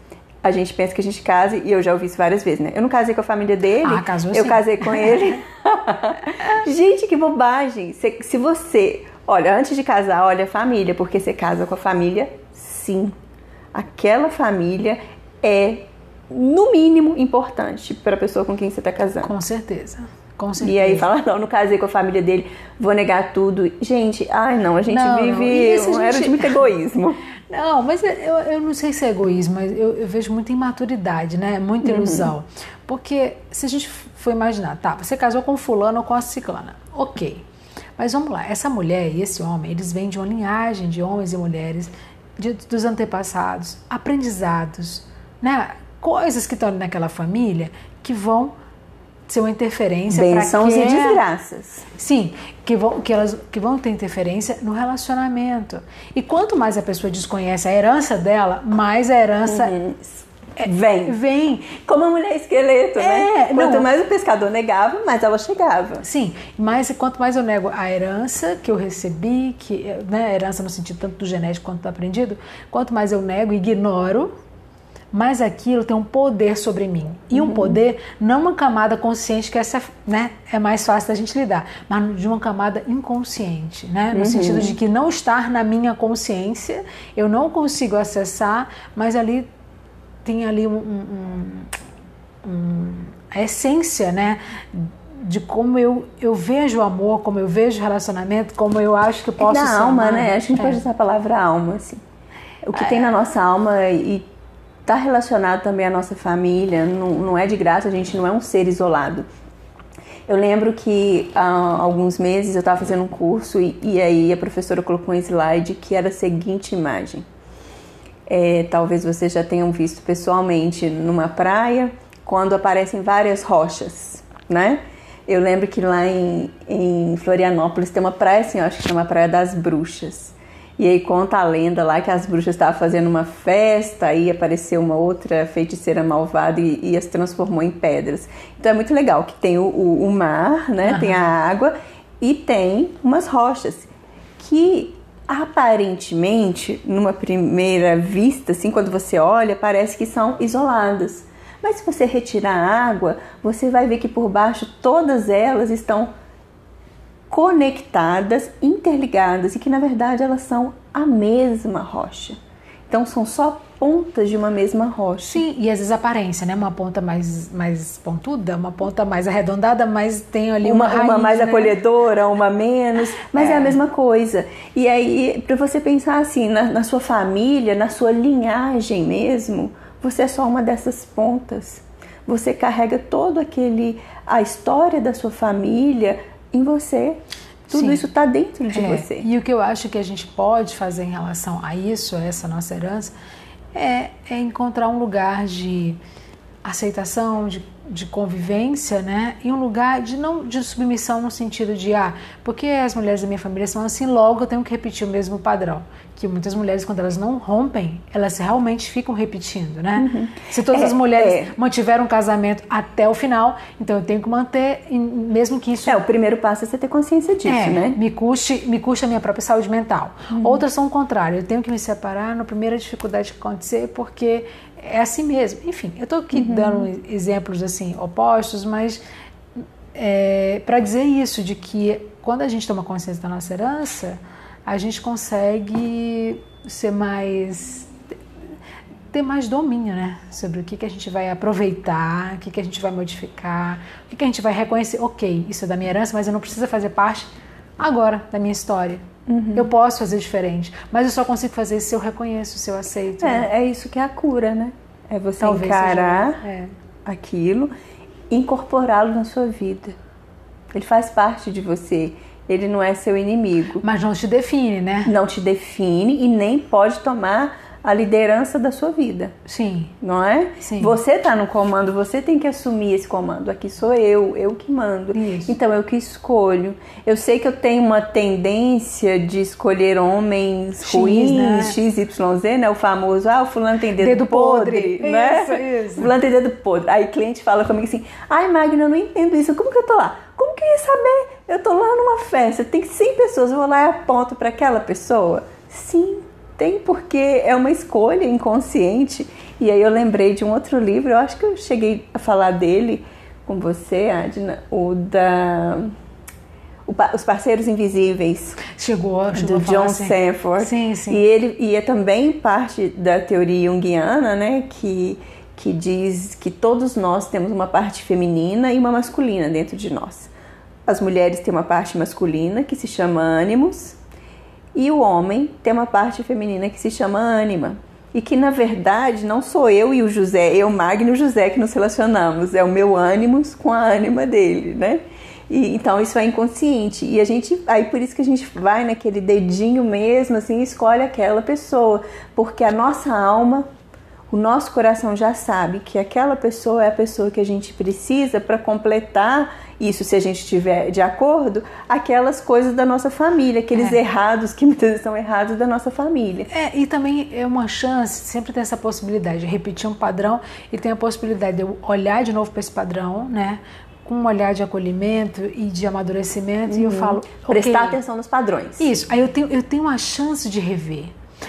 A gente pensa que a gente casa, e eu já ouvi isso várias vezes, né? Eu não casei com a família dele, Ah, casou eu sim. casei com ele. [laughs] gente, que bobagem! Se, se você, olha, antes de casar, olha a família, porque você casa com a família, sim. Aquela família é, no mínimo, importante para a pessoa com quem você está casando. Com certeza. Com certeza. E aí fala, não, não casei com a família dele, vou negar tudo. Gente, ai não, a gente Não, não. vive a um era gente- de muito egoísmo. [laughs] Não, mas eu, eu não sei se é egoísmo, mas eu, eu vejo muita imaturidade, né? Muita Uhum. ilusão. Porque se a gente for imaginar, tá, você casou com fulano ou com a ciclana, ok. Mas vamos lá, essa mulher e esse homem, eles vêm de uma linhagem de homens e mulheres, de- dos antepassados, aprendizados, né? Coisas que estão naquela família que vão ser uma interferência para Bênçãos e desgraças. Sim, que vão, que, elas, que vão ter interferência no relacionamento. E quanto mais a pessoa desconhece a herança dela, mais a herança Vem. vem. Como a mulher esqueleto, né? É, Quanto não. mais o pescador negava, mais ela chegava. Sim, mas quanto mais eu nego a herança que eu recebi, que, né, a herança no sentido tanto do genético quanto do aprendido, quanto mais eu nego e ignoro, mais aquilo tem um poder sobre mim. E um poder, não uma camada consciente, que essa né, é mais fácil da gente lidar, mas de uma camada inconsciente, né? No sentido de que não estar na minha consciência, eu não consigo acessar, mas ali tem ali um, um- um- a essência, né? De como eu, eu vejo o amor, como eu vejo o relacionamento, como eu acho que eu posso da ser alma, amada. né? Acho que a gente É. pode usar a palavra alma, assim. O que tem na nossa alma e tá relacionado também à nossa família, não, não é de graça, a gente não é um ser isolado. Eu lembro que há alguns meses eu estava fazendo um curso e, e aí a professora colocou um slide que era a seguinte imagem. É, talvez vocês já tenham visto pessoalmente numa praia, quando aparecem várias rochas, né? Eu lembro que lá em, em Florianópolis tem uma praia assim, eu acho que chama Praia das Bruxas. E aí conta a lenda lá que as bruxas estavam fazendo uma festa, aí apareceu uma outra feiticeira malvada e, e as transformou em pedras. Então é muito legal que tem o, o- o mar, né? Tem a água e tem umas rochas que aparentemente, numa primeira vista, assim, quando você olha, parece que são isoladas. Mas se você retirar a água, você vai ver que por baixo todas elas estão conectadas, interligadas e que na verdade elas são a mesma rocha. Então são só pontas de uma mesma rocha. Sim, e às vezes aparência, né? Uma ponta mais, mais pontuda, uma ponta mais arredondada, mas tem ali uma, uma, uma raiz, mais né? acolhedora, uma menos, mas é. É. a mesma coisa. E aí, para você pensar assim, na, na sua família, na sua linhagem mesmo, você é só uma dessas pontas. Você carrega todo aquele a história da sua família em você. Tudo Sim. isso está dentro de É, você. E o que eu acho que a gente pode fazer em relação a isso, a essa nossa herança, é, é encontrar um lugar de aceitação, de, de convivência, né? E um lugar de não de submissão no sentido de ah, porque as mulheres da minha família são assim, logo eu tenho que repetir o mesmo padrão. que muitas mulheres, quando elas não rompem, elas realmente ficam repetindo, né? Uhum. Se todas é, as mulheres é. mantiveram um casamento até o final, então eu tenho que manter, mesmo que isso. É, o primeiro passo é você ter consciência disso, é, né? Me custe, me custe a minha própria saúde mental. Uhum. Outras são o contrário, eu tenho que me separar na primeira dificuldade que acontecer, porque é assim mesmo. Enfim, eu estou aqui uhum. dando exemplos assim opostos, mas é, para dizer isso, de que quando a gente toma consciência da nossa herança a gente consegue ser mais ter mais domínio, né, sobre o que, que a gente vai aproveitar, o que, que a gente vai modificar, o que, que a gente vai reconhecer. Ok, isso é da minha herança, mas eu não preciso fazer parte agora da minha história. Uhum. Eu posso fazer diferente, mas eu só consigo fazer se eu reconheço, se eu aceito. É, né? é isso que é a cura, né? É você Talvez encarar seja, é. aquilo, incorporá-lo na sua vida. Ele faz parte de você ele não é seu inimigo. Mas não te define, né? Não te define e nem pode tomar a liderança da sua vida. Sim. Não é? Sim. Você está no comando, você tem que assumir esse comando. Aqui sou eu, eu que mando. Isso. Então eu que escolho. Eu sei que eu tenho uma tendência de escolher homens X, ruins, né? XYZ, né? O famoso, ah, o fulano tem dedo, dedo podre, podre, né? Isso, isso. Fulano tem dedo podre. Aí cliente fala comigo assim: "Ai, Magna, eu não entendo isso. Como que eu tô lá? Como que eu ia saber? Eu tô lá numa festa, tem 100 pessoas, eu vou lá e aponto para aquela pessoa?" Sim, tem porque é uma escolha inconsciente. E aí eu lembrei de um outro livro, eu acho que eu cheguei a falar dele com você, Adna, o da Os Parceiros Invisíveis. Chegou, chegou do John assim. Sanford. Sim, sim. E ele e é também parte da teoria junguiana, né, que que diz que todos nós temos uma parte feminina e uma masculina dentro de nós. As mulheres têm uma parte masculina que se chama ânimos e o homem tem uma parte feminina que se chama ânima. E que na verdade não sou eu e o José, eu, Magno e o José que nos relacionamos, é o meu ânimos com a ânima dele, né? E, então isso é inconsciente. E a gente, aí por isso que a gente vai naquele dedinho mesmo, assim, escolhe aquela pessoa, porque a nossa alma o nosso coração já sabe que aquela pessoa é a pessoa que a gente precisa para completar isso, se a gente estiver de acordo, aquelas coisas da nossa família, aqueles é. errados que muitas vezes são errados da nossa família. É, e também é uma chance, sempre tem essa possibilidade de repetir um padrão e tem a possibilidade de eu olhar de novo para esse padrão, né? com um olhar de acolhimento e de amadurecimento uhum. e eu uhum. falo okay, prestar atenção nos padrões isso aí eu tenho eu tenho uma chance de rever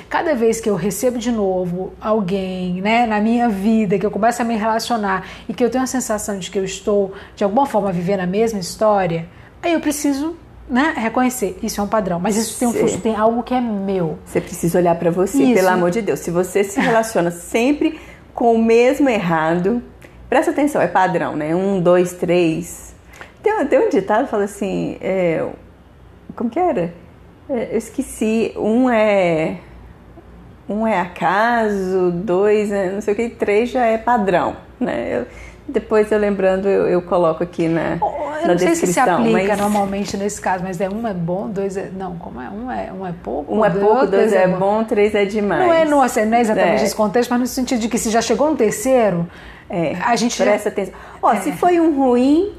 Cada vez que eu recebo de novo alguém né, na minha vida, que eu começo a me relacionar e que eu tenho a sensação de que eu estou, de alguma forma, vivendo a mesma história, aí eu preciso né, reconhecer. Isso é um padrão, mas isso tem, um, tem algo que é meu. Você precisa olhar para você, isso. pelo amor de Deus. Se você se [laughs] relaciona sempre com o mesmo errado, presta atenção, é padrão, né? Um, dois, três. Tem, tem um ditado que fala assim: é, como que era? É, eu esqueci. Um é um é acaso, dois é não sei o que, três já é padrão, né? Eu, depois eu lembrando, eu, eu coloco aqui na, eu na não sei se se aplica mas... normalmente nesse caso, mas é um é bom, dois é. Não, como é? Um é, um é pouco. Um é pouco, dois, dois é, é bom, três é demais. Não é, não, assim, não é exatamente é. esse contexto, mas no sentido de que se já chegou no terceiro, é. a gente. Presta já... atenção. Ó, é. se foi um ruim,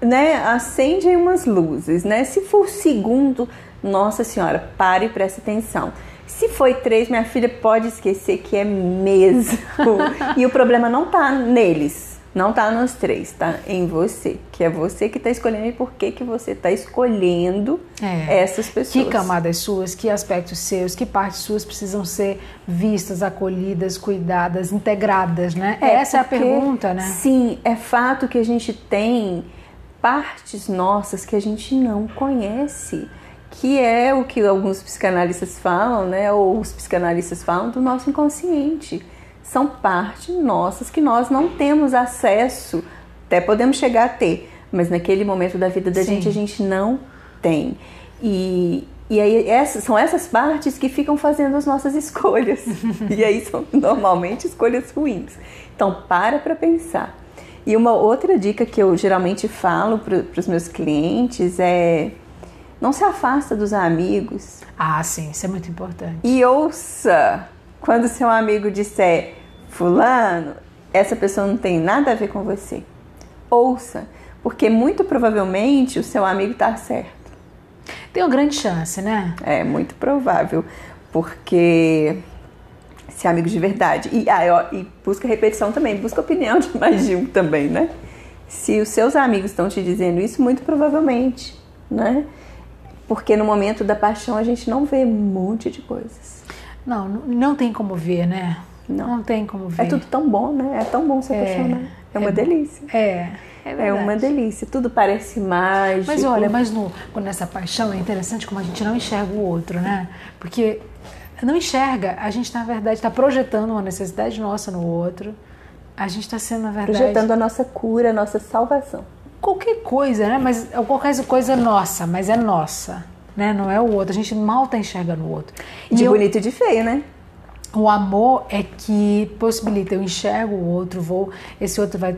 né? Acende aí umas luzes, né? Se for o segundo, nossa senhora, pare e preste atenção. Se foi três, minha filha pode esquecer que é mesmo. [laughs] e o problema não tá neles, não tá nos três, tá em você. Que é você que tá escolhendo e por que, que você tá escolhendo é. essas pessoas. Que camadas suas, que aspectos seus, que partes suas precisam ser vistas, acolhidas, cuidadas, integradas, né? É, Essa porque, é a pergunta, né? Sim, é fato que a gente tem partes nossas que a gente não conhece que é o que alguns psicanalistas falam, né, ou os psicanalistas falam do nosso inconsciente. São partes nossas que nós não temos acesso, até podemos chegar a ter, mas naquele momento da vida da Sim. gente a gente não tem. E, e aí essas, são essas partes que ficam fazendo as nossas escolhas. [laughs] e aí são normalmente escolhas ruins. Então para para pensar. E uma outra dica que eu geralmente falo para os meus clientes é não se afasta dos amigos. Ah, sim, isso é muito importante. E ouça quando seu amigo disser, Fulano, essa pessoa não tem nada a ver com você. Ouça, porque muito provavelmente o seu amigo está certo. Tem uma grande chance, né? É muito provável. Porque ser amigo de verdade. E, ah, e busca repetição também, busca opinião [laughs] de mais de um também, né? Se os seus amigos estão te dizendo isso, muito provavelmente, né? Porque no momento da paixão a gente não vê um monte de coisas. Não, não tem como ver, né? Não, não tem como ver. É tudo tão bom, né? É tão bom se é, apaixonar. É uma é, delícia. É. É, é, uma delícia, tudo parece mágico. Mas olha, mas no, nessa paixão é interessante como a gente não enxerga o outro, né? Porque não enxerga, a gente na verdade está projetando uma necessidade nossa no outro. A gente está sendo, na verdade. Projetando a nossa cura, a nossa salvação. Qualquer coisa, né? Mas qualquer coisa é nossa, mas é nossa. Né? Não é o outro. A gente mal está enxergando o outro. De e bonito eu, e de feio, né? O amor é que possibilita, eu enxergo o outro, vou, esse outro vai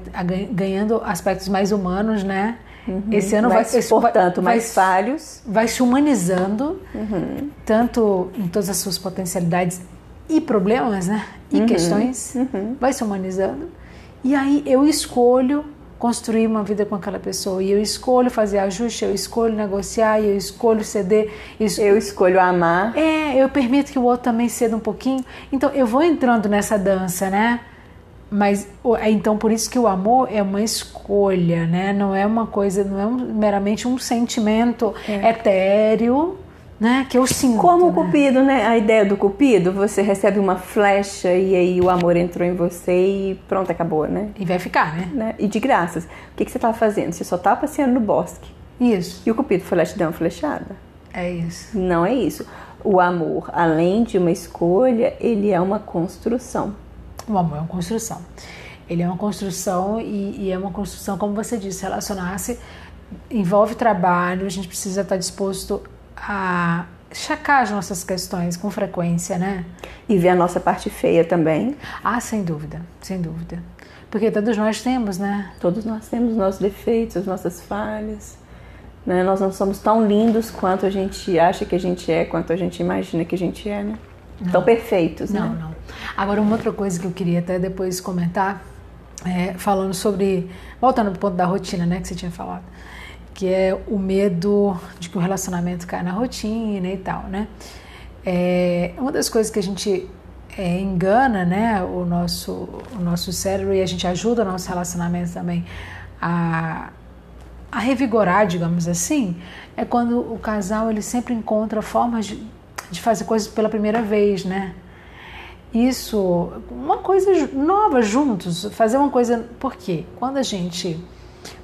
ganhando aspectos mais humanos, né? Uhum. Esse ano vai, esse, portanto, vai, mais falhos. Vai se humanizando, uhum. tanto em todas as suas potencialidades e problemas, né? E uhum. questões, uhum. vai se humanizando. E aí eu escolho construir uma vida com aquela pessoa. E eu escolho fazer ajuste, eu escolho negociar, eu escolho ceder. Eu escolho amar. É, eu permito que o outro também ceda um pouquinho. Então eu vou entrando nessa dança, né? Mas é, então por isso que o amor é uma escolha, né? Não é uma coisa, não é um, meramente um sentimento é. etéreo né? Que eu sinto. Como o né? cupido, né? A ideia do cupido, você recebe uma flecha e aí o amor entrou em você e pronto, acabou, né? E vai ficar, né? né? E de graças. O que, que você estava fazendo? Você só estava passeando no bosque. Isso. E o cupido foi lá te dar uma flechada. É isso. Não é isso. O amor, além de uma escolha, ele é uma construção. O amor é uma construção. Ele é uma construção e, e é uma construção, como você disse, relacionar-se envolve trabalho, a gente precisa estar disposto a chacar as nossas questões com frequência, né? E ver a nossa parte feia também. Ah, sem dúvida, sem dúvida. Porque todos nós temos, né? Todos nós temos nossos defeitos, as nossas falhas. Né? Nós não somos tão lindos quanto a gente acha que a gente é, quanto a gente imagina que a gente é, né? Não. Tão perfeitos, não, né? Não, não. Agora, uma outra coisa que eu queria até depois comentar, é, falando sobre. Voltando pro ponto da rotina, né, que você tinha falado que é o medo de que o relacionamento caia na rotina e tal, né? É, uma das coisas que a gente é, engana, né, o nosso, o nosso cérebro e a gente ajuda o nosso relacionamento também a, a revigorar, digamos assim, é quando o casal ele sempre encontra formas de, de fazer coisas pela primeira vez, né? Isso, uma coisa nova juntos, fazer uma coisa. Por quê? Quando a gente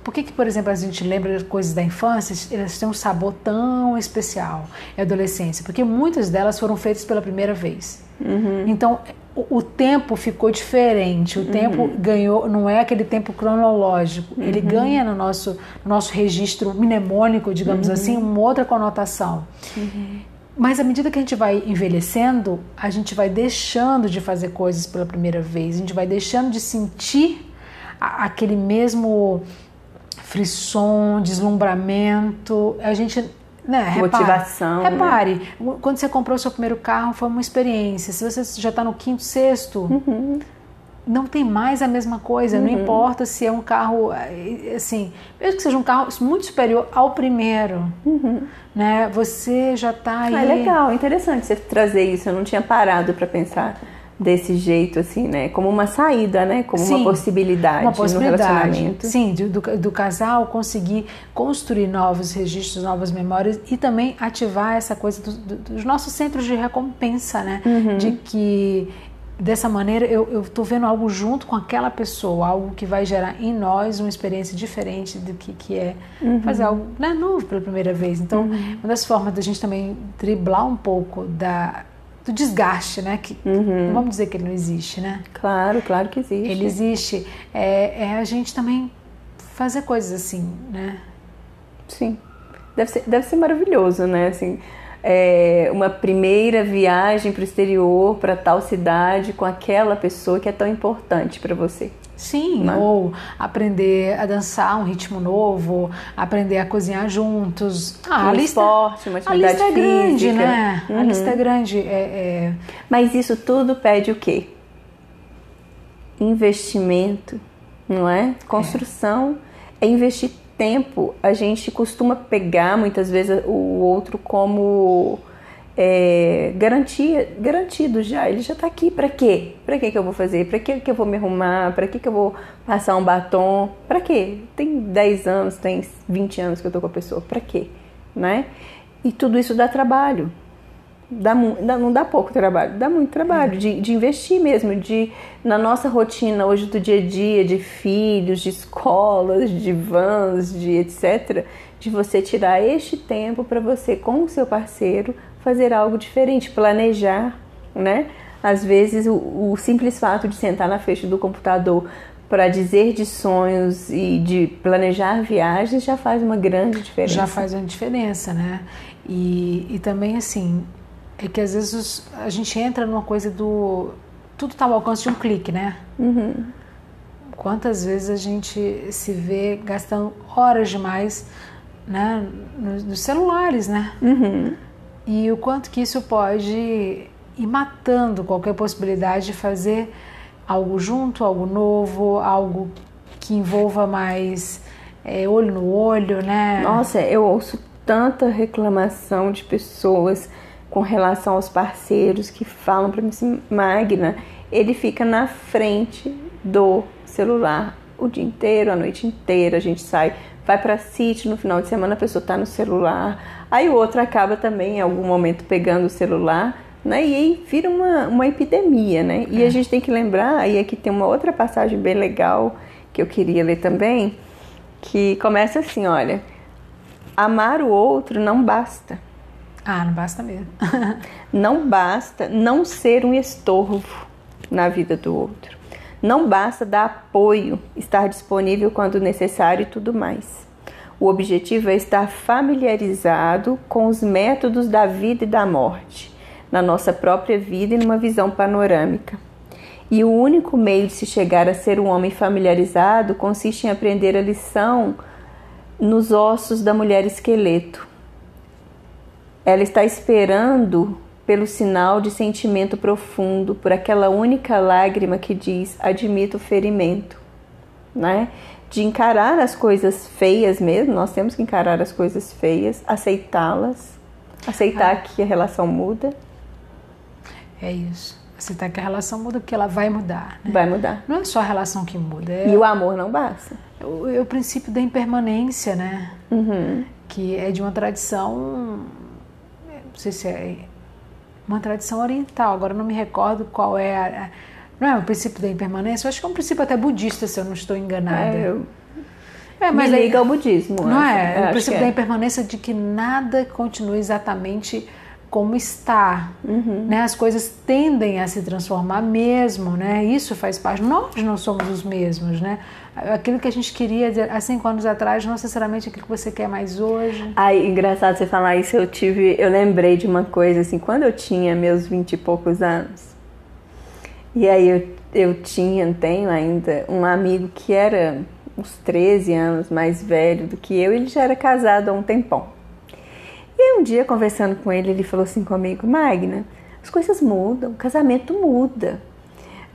por que, que, por exemplo, a gente lembra de coisas da infância, elas têm um sabor tão especial, é adolescência? Porque muitas delas foram feitas pela primeira vez. Uhum. Então, o, o, tempo ficou diferente, o uhum. tempo ganhou, não é aquele tempo cronológico, uhum. ele ganha no nosso, no nosso registro mnemônico, digamos uhum. assim, uma outra conotação. Uhum. Mas à medida que a gente vai envelhecendo, a gente vai deixando de fazer coisas pela primeira vez, a gente vai deixando de sentir aquele mesmo frisson, deslumbramento. A gente né, repare, Motivação. Né? Repare, né? quando você comprou o seu primeiro carro foi uma experiência. Se você já está no quinto, sexto, uhum. não tem mais a mesma coisa. Uhum. Não importa se é um carro, assim, mesmo que seja um carro muito superior ao primeiro, uhum. né? Você já está aí. Ah, é legal, interessante você trazer isso. Eu não tinha parado para pensar desse jeito, assim, né? Como uma saída, né? Como Sim, uma possibilidade, uma possibilidade no relacionamento. Sim, do, do, casal conseguir construir novos registros, novas memórias e também ativar essa coisa do, do, dos nossos centros de recompensa, né? Uhum. De que dessa maneira eu estou vendo algo junto com aquela pessoa, algo que vai gerar em nós uma experiência diferente do que, que é uhum. fazer algo né, novo pela primeira vez. Então, uhum. uma das formas da gente também driblar um pouco da do desgaste, né? Que, uhum. Não vamos dizer que ele não existe, né? Claro, claro que existe. Ele existe. É, é a gente também fazer coisas assim, né? Sim. Deve ser, deve ser maravilhoso, né? Assim, é, uma primeira viagem para o exterior, para tal cidade, com aquela pessoa que é tão importante para você. Sim, né? ou aprender a dançar um ritmo novo, aprender a cozinhar juntos. Ah, um a lista, esporte, uma atividade a lista é grande, né? Uhum. A lista é grande. É, é... Mas isso tudo pede o quê? Investimento, não é? Construção é, é investir tempo. A gente costuma pegar muitas vezes o outro como é, garantia, garantido já. Ele já está aqui. Para quê? Para que eu vou fazer? Para que eu vou me arrumar? Para que eu vou passar um batom? Para quê? Tem 10 anos, tem 20 anos que eu tô com a pessoa. Para quê? Né? E tudo isso dá trabalho. Dá, não dá pouco trabalho, dá muito trabalho de, de investir mesmo, de na nossa rotina hoje do dia a dia, de filhos, de escolas, de vans, de etc, de você tirar este tempo para você com o seu parceiro fazer algo diferente, planejar, né? Às vezes o, o simples fato de sentar na frente do computador para dizer de sonhos e de planejar viagens já faz uma grande diferença. Já faz uma diferença, né? E, e também assim, é que às vezes os, a gente entra numa coisa do. Tudo está ao alcance de um clique, né? Uhum. Quantas vezes a gente se vê gastando horas demais né, nos, nos celulares, né? Uhum e o quanto que isso pode ir matando qualquer possibilidade de fazer algo junto, algo novo, algo que envolva mais é, olho no olho, né? Nossa, eu ouço tanta reclamação de pessoas com relação aos parceiros que falam para mim assim, Magna, ele fica na frente do celular o dia inteiro, a noite inteira, a gente sai, vai para sítio no final de semana, a pessoa está no celular, Aí o outro acaba também em algum momento pegando o celular, né? E aí vira uma, uma epidemia, né? E é. a gente tem que lembrar, e aqui tem uma outra passagem bem legal que eu queria ler também, que começa assim, olha, amar o outro não basta. Ah, não basta mesmo. [laughs] não basta não ser um estorvo na vida do outro. Não basta dar apoio, estar disponível quando necessário e tudo mais. O objetivo é estar familiarizado com os métodos da vida e da morte, na nossa própria vida e numa visão panorâmica. E o único meio de se chegar a ser um homem familiarizado consiste em aprender a lição nos ossos da mulher esqueleto. Ela está esperando pelo sinal de sentimento profundo, por aquela única lágrima que diz: admito o ferimento, né? De encarar as coisas feias mesmo, nós temos que encarar as coisas feias, aceitá-las, aceitar ah. que a relação muda. É isso. Aceitar que a relação muda, porque ela vai mudar. Né? Vai mudar. Não é só a relação que muda. É e o amor não basta. É o, é o princípio da impermanência, né? Uhum. Que é de uma tradição, não sei se é uma tradição oriental, agora não me recordo qual é a, não é o princípio da impermanência? Eu acho que é um princípio até budista, se eu não estou enganada. É, eu... É, mas Me liga ao budismo. Não é? é o princípio da é. impermanência de que nada continua exatamente como está, uhum. né? As coisas tendem a se transformar mesmo, né? Isso faz parte. Nós não somos os mesmos, né? Aquilo que a gente queria há cinco anos atrás, não necessariamente aquilo que você quer mais hoje. Ai, engraçado você falar isso. Eu tive, eu lembrei de uma coisa assim. Quando eu tinha meus vinte e poucos anos, e aí eu, eu tinha, tenho ainda, um amigo que era uns 13 anos mais velho do que eu, ele já era casado há um tempão. E aí um dia, conversando com ele, ele falou assim comigo, Magna, as coisas mudam, o casamento muda.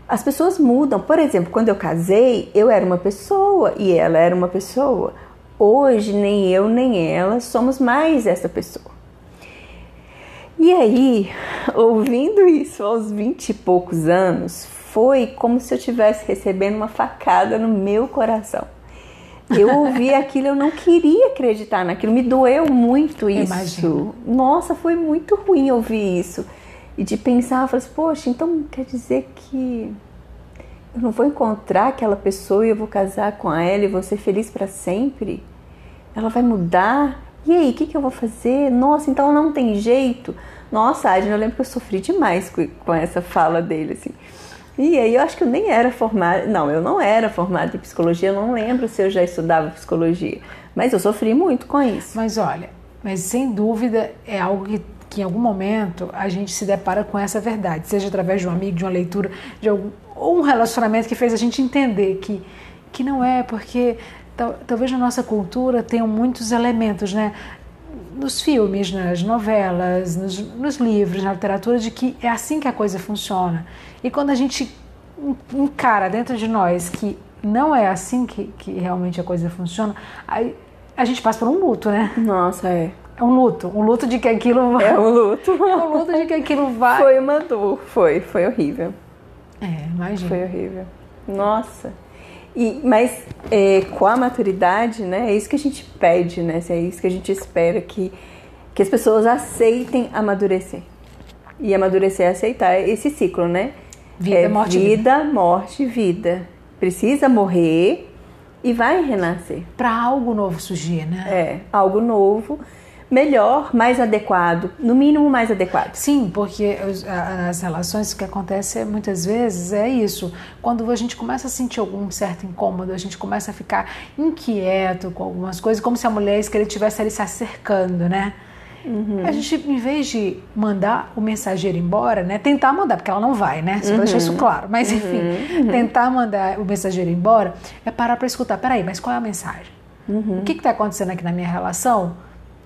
As pessoas mudam. Por exemplo, quando eu casei, eu era uma pessoa e ela era uma pessoa. Hoje, nem eu nem ela somos mais essa pessoa. E aí, ouvindo isso aos vinte e poucos anos, foi como se eu estivesse recebendo uma facada no meu coração. Eu ouvi [laughs] aquilo, eu não queria acreditar naquilo, me doeu muito isso. Imagino. Nossa, foi muito ruim ouvir isso. E de pensar, eu falei assim, poxa, então quer dizer que eu não vou encontrar aquela pessoa e eu vou casar com ela e vou ser feliz para sempre? Ela vai mudar? E aí, o que, que eu vou fazer? Nossa, então não tem jeito. Nossa, Adna, eu lembro que eu sofri demais com essa fala dele, assim. E aí eu acho que eu nem era formada, não, eu não era formada em psicologia, eu não lembro se eu já estudava psicologia, mas eu sofri muito com isso. Mas olha, mas sem dúvida é algo que, que em algum momento a gente se depara com essa verdade, seja através de um amigo, de uma leitura, de algum, ou um relacionamento que fez a gente entender que, que não é, porque talvez na nossa cultura tenham muitos elementos, né? Nos filmes, nas novelas, nos, nos, livros, na literatura, de que é assim que a coisa funciona. E quando a gente encara dentro de nós que não é assim que, que realmente a coisa funciona, aí a gente passa por um luto, né? Nossa, é. É um luto, um luto de que aquilo vai. É um luto. [laughs] É um luto de que aquilo vai. Foi uma dor, foi, foi horrível. É, imagina. Foi horrível. Nossa. E, mas é, com a maturidade, né? É isso que a gente pede, né? É isso que a gente espera que, que as pessoas aceitem amadurecer. E amadurecer é aceitar esse ciclo, né? Vida, é, morte, vida, morte, vida. Precisa morrer e vai renascer. Para algo novo surgir, né? É, algo novo, melhor, mais adequado, no mínimo mais adequado. Sim, porque as relações que acontecem muitas vezes é isso. Quando a gente começa a sentir algum certo incômodo, a gente começa a ficar inquieto com algumas coisas, como se a mulher que ele estivesse ali se acercando, né? A gente, em vez de mandar o mensageiro embora, né? Tentar mandar, porque ela não vai, né? Só pra deixar isso claro. Mas enfim, tentar mandar o mensageiro embora é parar para escutar. Peraí, mas qual é a mensagem? O que está acontecendo aqui na minha relação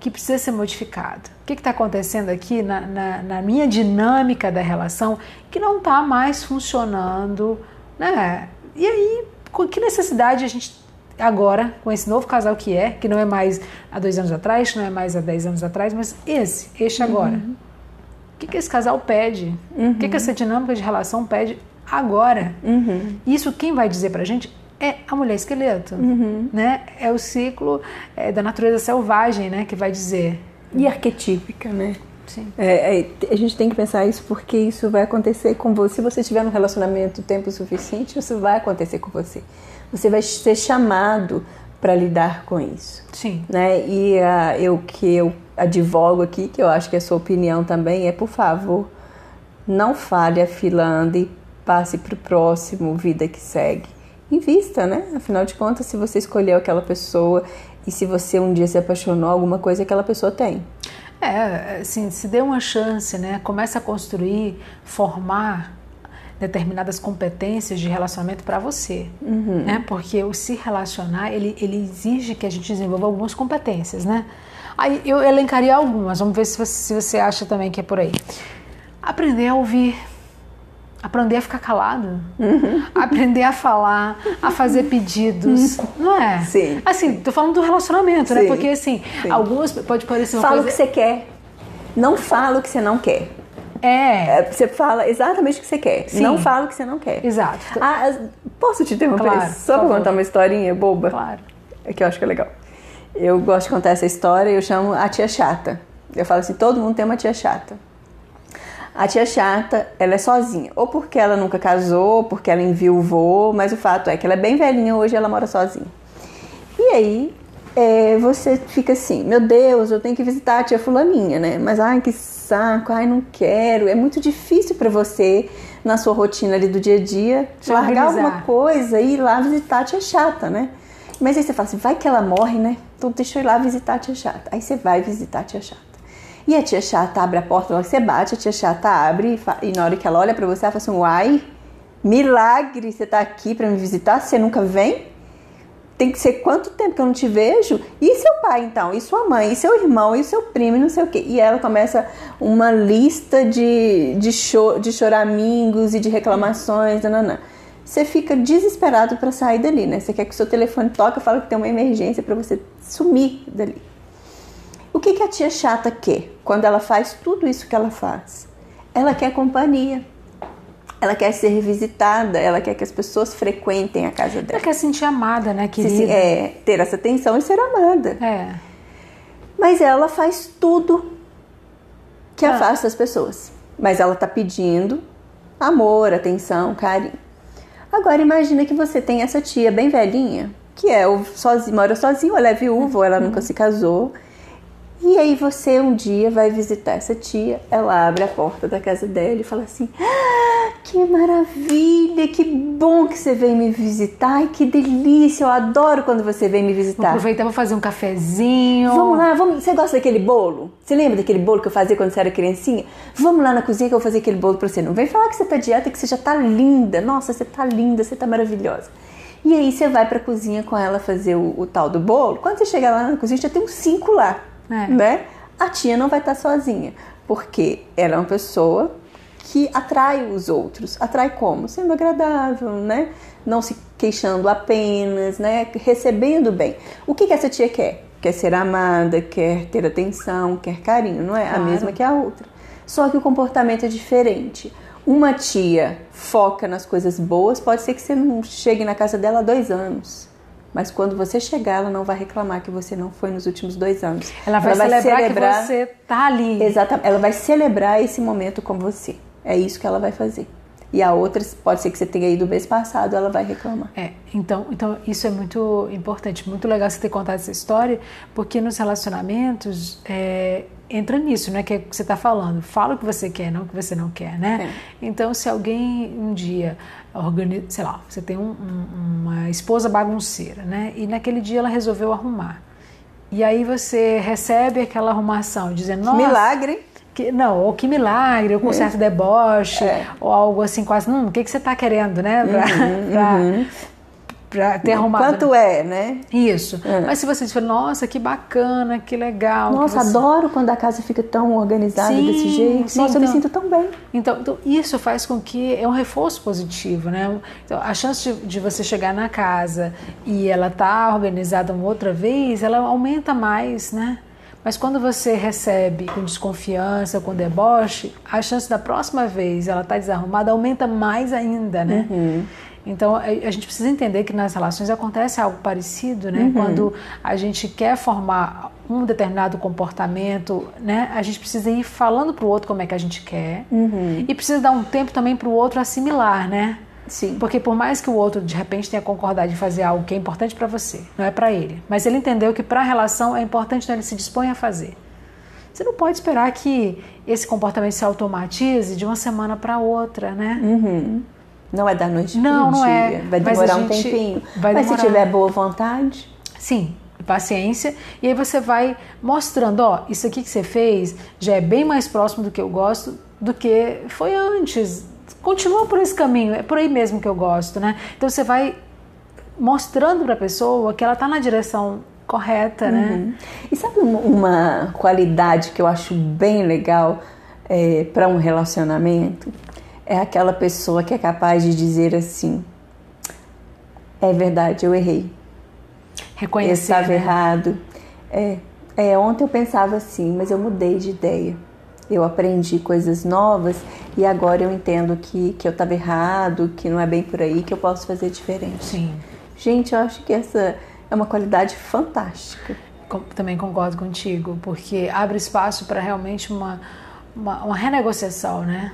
que precisa ser modificado? O que está acontecendo aqui na, na, na minha dinâmica da relação que não está mais funcionando, né? E aí, com que necessidade a gente agora, com esse novo casal que é, que não é mais há dois anos atrás, não é mais há dez anos atrás, mas esse, este agora. O que, que esse casal pede? O que, que essa dinâmica de relação pede agora? Isso quem vai dizer pra gente é a mulher esqueleto, né? É o ciclo é, da natureza selvagem, né? Que vai dizer. E arquetípica, né? Sim. É, é, a gente tem que pensar isso porque isso vai acontecer com você. Se você estiver num relacionamento tempo suficiente, isso vai acontecer com você. Você vai ser chamado para lidar com isso. Sim. Né? E ah, eu que eu advogo aqui, que eu acho que é a sua opinião também, é por favor, não fale a fila anda e passe para o próximo, vida que segue. Invista, né? Afinal de contas, se você escolheu aquela pessoa e se você um dia se apaixonou, alguma coisa aquela pessoa tem. É, assim, se dê uma chance, né? Começa a construir, formar determinadas competências de relacionamento para você, né? Porque o se relacionar, ele, ele exige que a gente desenvolva algumas competências, né? Aí eu elencaria algumas, vamos ver se você, se você acha também que é por aí. Aprender a ouvir, aprender a ficar calado, [laughs] aprender a falar, a fazer pedidos, não é? Sim. Assim, tô falando do relacionamento, né? Sim. Porque assim, Sim. algumas pode parecer uma Fala o coisa... que você quer. Não fala o que você não quer. É, É, Você fala exatamente o que você quer. Sim. Não fala o que você não quer. exato. Ah, as- posso te interromper? Claro, Só favor. contar uma historinha boba? Claro. É que eu acho que é legal. Eu gosto de contar essa história e eu chamo a tia chata. Eu falo assim, todo mundo tem uma tia chata. A tia chata, ela é sozinha. Ou porque ela nunca casou, ou porque ela enviuvou, mas o fato é que ela é bem velhinha hoje ela mora sozinha. E aí, é, você fica assim, meu Deus, eu tenho que visitar a tia fulaninha, né? Mas, ai, que saco, ai, não quero. É muito difícil pra você, na sua rotina ali do dia a dia, Se largar organizar. alguma coisa e ir lá visitar a tia chata, né? Mas aí você fala assim, vai que ela morre, né? Então deixa eu ir lá visitar a tia chata. Aí você vai visitar a tia chata. E a tia chata abre a porta, você bate, a tia chata abre e, e na hora que ela olha pra você, ela fala assim, uai, milagre, você tá aqui pra me visitar, você nunca vem? Tem que ser quanto tempo que eu não te vejo? E seu pai, então? E sua mãe? E seu irmão? E seu primo? E não sei o quê. E ela começa uma lista de, de, cho de choramingos e de reclamações, nananã. Você fica desesperado para sair dali, né? Você quer que o seu telefone toque fala que tem uma emergência para você sumir dali. O que, que a tia chata quer quando ela faz tudo isso que ela faz? Ela quer companhia. Ela quer ser visitada, ela quer que as pessoas frequentem a casa dela. Ela quer sentir amada, né, querida? se- é, ter essa atenção e ser amada. É. Mas ela faz tudo que Ah. afasta as pessoas. Mas ela tá pedindo amor, atenção, carinho. Agora imagina que você tem essa tia bem velhinha, que é o sozinho, mora sozinha, ela é viúva, ou ela nunca se casou. E aí você um dia vai visitar essa tia, ela abre a porta da casa dela e fala assim: ah, que maravilha, que bom que você veio me visitar, ai que delícia, eu adoro quando você vem me Vou visitar. aproveitar pra fazer um cafezinho. Vamos lá, vamos. Você gosta daquele bolo? Você lembra daquele bolo que eu fazia quando você era criancinha? Vamos lá na cozinha que eu vou fazer aquele bolo pra você. Não vem falar que você tá dieta, que você já tá linda. Nossa, você tá linda, você tá maravilhosa. E aí você vai pra cozinha com ela fazer o, o tal do bolo. Quando você chegar lá na cozinha, já tem uns cinco lá, É. né? A tia não vai estar sozinha, porque ela é uma pessoa que atrai os outros. Atrai como? Sendo agradável, né? Não se queixando apenas, né? Recebendo bem. O que, que essa tia quer? quer ser amada, quer ter atenção, quer carinho, não é Claro. a mesma que a outra. Só que o comportamento é diferente. Uma tia foca nas coisas boas, pode ser que você não chegue na casa dela há dois anos. Mas quando você chegar, ela não vai reclamar que você não foi nos últimos dois anos. Ela vai, celebrar, que você tá ali. Exatamente. Ela vai celebrar esse momento com você. É isso que ela vai fazer. E a outra, pode ser que você tenha ido mês passado, ela vai reclamar. É, então, então isso é muito importante, muito legal você ter contado essa história, porque nos relacionamentos é, entra nisso, né? Que é o que você está falando. Fala o que você quer, não o que você não quer, né? Então, se alguém um dia organiza, sei lá, você tem um- um- uma esposa bagunceira, né? E naquele dia ela resolveu arrumar. E aí você recebe aquela arrumação dizendo, nossa, Milagre. Que, não, ou que milagre, ou com certo deboche, É. ou algo assim, quase, hum, o que, que você está querendo, né? Pra, pra- pra ter arrumado. Uhum, Quanto é, né? Isso. Mas se você disser, nossa, que bacana, que legal. que Nossa, você- adoro quando a casa fica tão organizada Sim, desse jeito. sim, Nossa, eu me então- sinto tão bem. Então, então, isso faz com que é um reforço positivo, né? Então, a chance de, de você chegar na casa e ela tá organizada uma outra vez, ela aumenta mais, né? Mas quando você recebe com desconfiança, com deboche, a chance da próxima vez ela tá desarrumada aumenta mais ainda, né? Então a, gente precisa entender que nas relações acontece algo parecido, né? Quando a gente quer formar um determinado comportamento, né? A gente precisa ir falando pro outro como é que a gente quer e precisa dar um tempo também pro outro assimilar, né? Sim. Porque por mais que o outro de repente tenha concordado em fazer algo que é importante para você, não é para ele, mas ele entendeu que para a relação é importante, então ele se dispõe a fazer. Você não pode esperar que esse comportamento se automatize de uma semana para outra, né? Não é da noite Não, pro não dia. é. Vai demorar um tempinho. vai Mas se tiver boa vontade, Sim, paciência. E aí você vai mostrando, ó, isso aqui que você fez já é bem mais próximo do que eu gosto do que foi antes. Continua por esse caminho, é por aí mesmo que eu gosto, né? Então você vai mostrando para a pessoa que ela tá na direção correta, né? E sabe uma, qualidade que eu acho bem legal para um relacionamento? É aquela pessoa que é capaz de dizer assim: é verdade, eu errei. Eu Reconhecer. estava né? errado. É, é, ontem eu pensava assim, mas eu mudei de ideia. Eu aprendi coisas novas e agora eu entendo que, que eu estava errado, que não é bem por aí, que eu posso fazer diferente. Sim. Gente, eu acho que essa é uma qualidade fantástica. Também concordo contigo, porque abre espaço para realmente uma, uma, uma renegociação, né?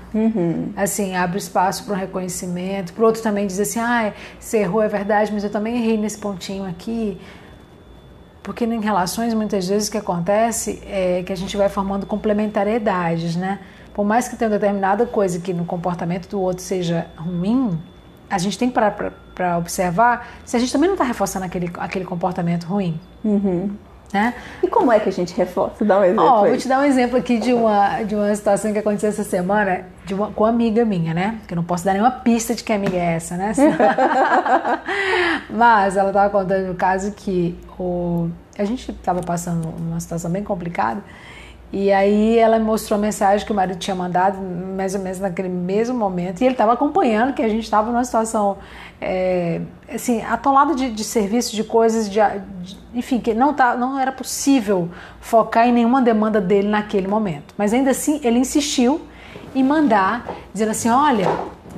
Assim, abre espaço para um reconhecimento, para o outro também dizer assim, ah, você errou, é verdade, mas eu também errei nesse pontinho aqui. Porque em relações, muitas vezes, o que acontece é que a gente vai formando complementariedades, né? Por mais que tenha determinada coisa que no comportamento do outro seja ruim, a gente tem que parar para observar se a gente também não está reforçando aquele, aquele comportamento ruim. Né? E como é que a gente reforça? Dá um exemplo Ó, vou te dar um exemplo aqui de uma, de uma situação que aconteceu essa semana de uma, com uma amiga minha, né? Que eu não posso dar nenhuma pista de que amiga é essa, né? [laughs] [laughs] Mas ela estava contando o caso que o, a gente estava passando uma situação bem complicada e aí ela me mostrou a mensagem que o marido tinha mandado mais ou menos naquele mesmo momento e ele estava acompanhando que a gente estava numa situação é, assim atolada de, de serviço de coisas de, de- enfim que não tá não era possível focar em nenhuma demanda dele naquele momento mas ainda assim ele insistiu em mandar dizendo assim olha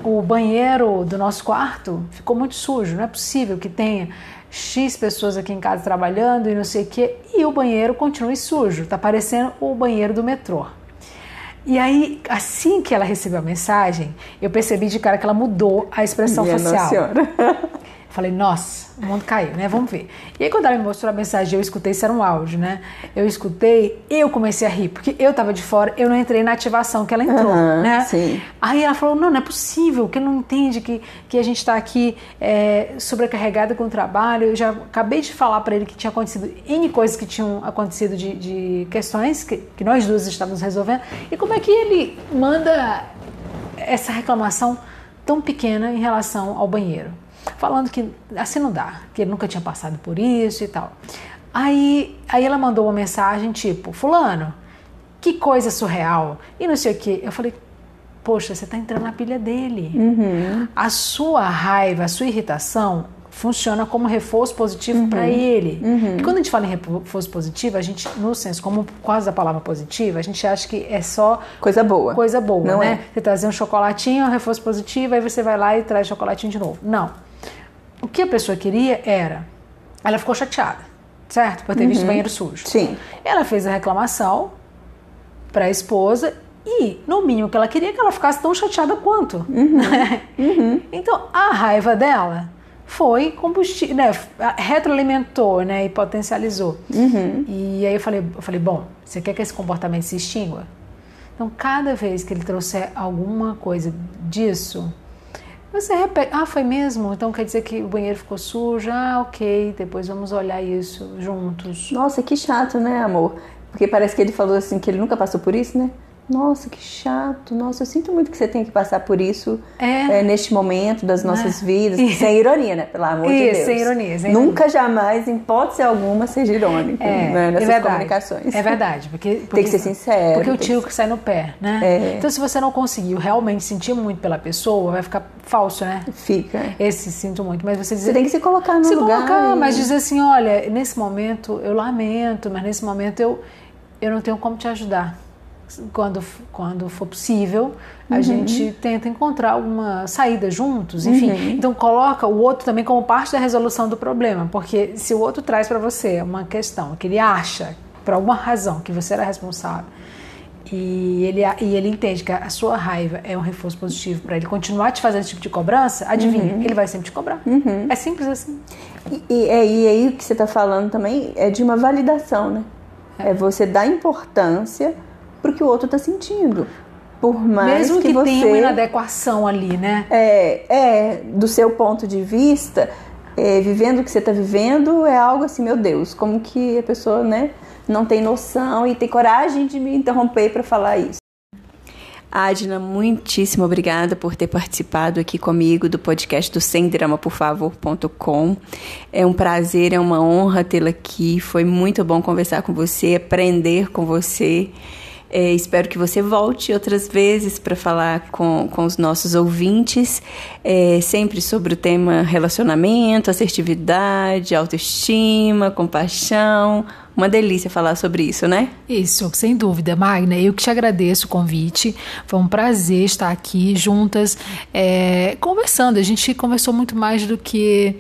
o banheiro do nosso quarto ficou muito sujo não é possível que tenha X pessoas aqui em casa trabalhando e não sei o que, e o banheiro continue sujo, tá parecendo o banheiro do metrô. E aí, assim que ela recebeu a mensagem, eu percebi de cara que ela mudou a expressão Minha facial. Nossa Senhora. [laughs] Falei, nossa, o mundo caiu, né? Vamos ver. E aí, quando ela me mostrou a mensagem, eu escutei, isso era um áudio, né? Eu escutei, eu comecei a rir, porque eu tava de fora, eu não entrei na ativação que ela entrou, Aham, né? sim. Aí ela falou, não, não é possível, que não entende que, que a gente está aqui é, sobrecarregada com o trabalho. Eu já acabei de falar para ele que tinha acontecido N coisas que tinham acontecido de, de questões que, que nós duas estávamos resolvendo. E como é que ele manda essa reclamação tão pequena em relação ao banheiro? Falando que assim não dá, que ele nunca tinha passado por isso e tal. Aí, aí ela mandou uma mensagem tipo, fulano, que coisa surreal, e não sei o que. Eu falei, poxa, você está entrando na pilha dele. A sua raiva, a sua irritação funciona como reforço positivo uhum. para ele. Uhum. E quando a gente fala em reforço positivo, a gente, no senso como causa da palavra positiva, a gente acha que é só coisa boa. Coisa boa, Não né? É. Você trazer um chocolatinho, um reforço positivo, aí você vai lá e traz chocolatinho de novo. Não. O que a pessoa queria era, ela ficou chateada, certo? Por ter uhum. visto o banheiro sujo. Sim. Ela fez a reclamação para a esposa e, no mínimo, que ela queria que ela ficasse tão chateada quanto. Uhum. [laughs] uhum. Então, a raiva dela foi combustível, né? Retroalimentou, né? E potencializou. Uhum. E aí eu falei, eu falei, bom, você quer que esse comportamento se extingua? Então, cada vez que ele trouxer alguma coisa disso, você repete, ah, foi mesmo? Então quer dizer que o banheiro ficou sujo? Ah, ok, depois vamos olhar isso juntos. Nossa, que chato, né, amor? Porque parece que ele falou assim que ele nunca passou por isso, né? Nossa, que chato. Nossa, eu sinto muito que você tem que passar por isso é. É, neste momento das nossas é. vidas. [laughs] Sem ironia, né? Pelo amor isso, de Deus. Sem ironia, sem Nunca, jamais, em hipótese alguma, seja irônico é, né? nessas é comunicações. É verdade. Porque, porque, tem que ser sincero. Porque o tiro que sai no pé, né? É. Então, se você não conseguiu realmente sentir muito pela pessoa, vai ficar falso, né? Fica. Esse sinto muito. Mas você Você tem que se colocar no se lugar. colocar, e... mas dizer assim, olha, nesse momento eu lamento, mas nesse momento eu, eu não tenho como te ajudar quando, quando for possível, a uhum. gente tenta encontrar alguma saída juntos, enfim. Uhum. Então coloca o outro também como parte da resolução do problema, porque se o outro traz para você uma questão que ele acha, por alguma razão, que você era responsável, e ele, e ele entende que a sua raiva é um reforço positivo para ele continuar te fazendo esse tipo de cobrança, adivinha, uhum. ele vai sempre te cobrar. Uhum. É simples assim. E, e, e aí o que você está falando também é de uma validação, né? É, é você dar importância pro que o outro está sentindo. Por mais Mesmo que, que, você, tenha uma inadequação ali, né? É, é do seu ponto de vista, é, vivendo o que você está vivendo, é algo assim, meu Deus, como que a pessoa, né, não tem noção e tem coragem de me interromper para falar isso. Adna, muitíssimo obrigada por ter participado aqui comigo do podcast do semdramaporfavor.com. É um prazer, é uma honra tê-la aqui. Foi muito bom conversar com você, aprender com você. É, espero que você volte outras vezes para falar com, com os nossos ouvintes, é, sempre sobre o tema relacionamento, assertividade, autoestima, compaixão. Uma delícia falar sobre isso, né? Isso, sem dúvida, Magna. Eu que te agradeço o convite. Foi um prazer estar aqui juntas, é, conversando. A gente conversou muito mais do que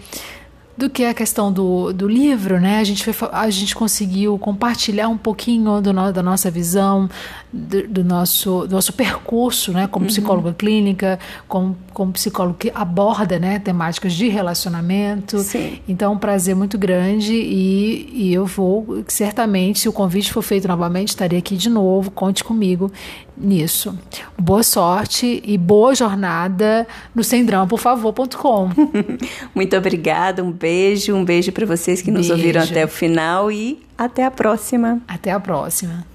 do que a questão do, do livro, né? A gente, foi, a gente conseguiu compartilhar um pouquinho do no, da nossa visão, do, do, nosso, do nosso percurso, né? Como uhum. psicóloga clínica, como, como psicólogo que aborda né, temáticas de relacionamento. Sim. Então, é um prazer muito grande e, e eu vou, certamente, se o convite for feito novamente, estarei aqui de novo. Conte comigo nisso. Boa sorte e boa jornada no semdrama.com. [laughs] Muito obrigada, um beijo, um beijo para vocês que nos beijo. ouviram até o final e até a próxima. Até a próxima.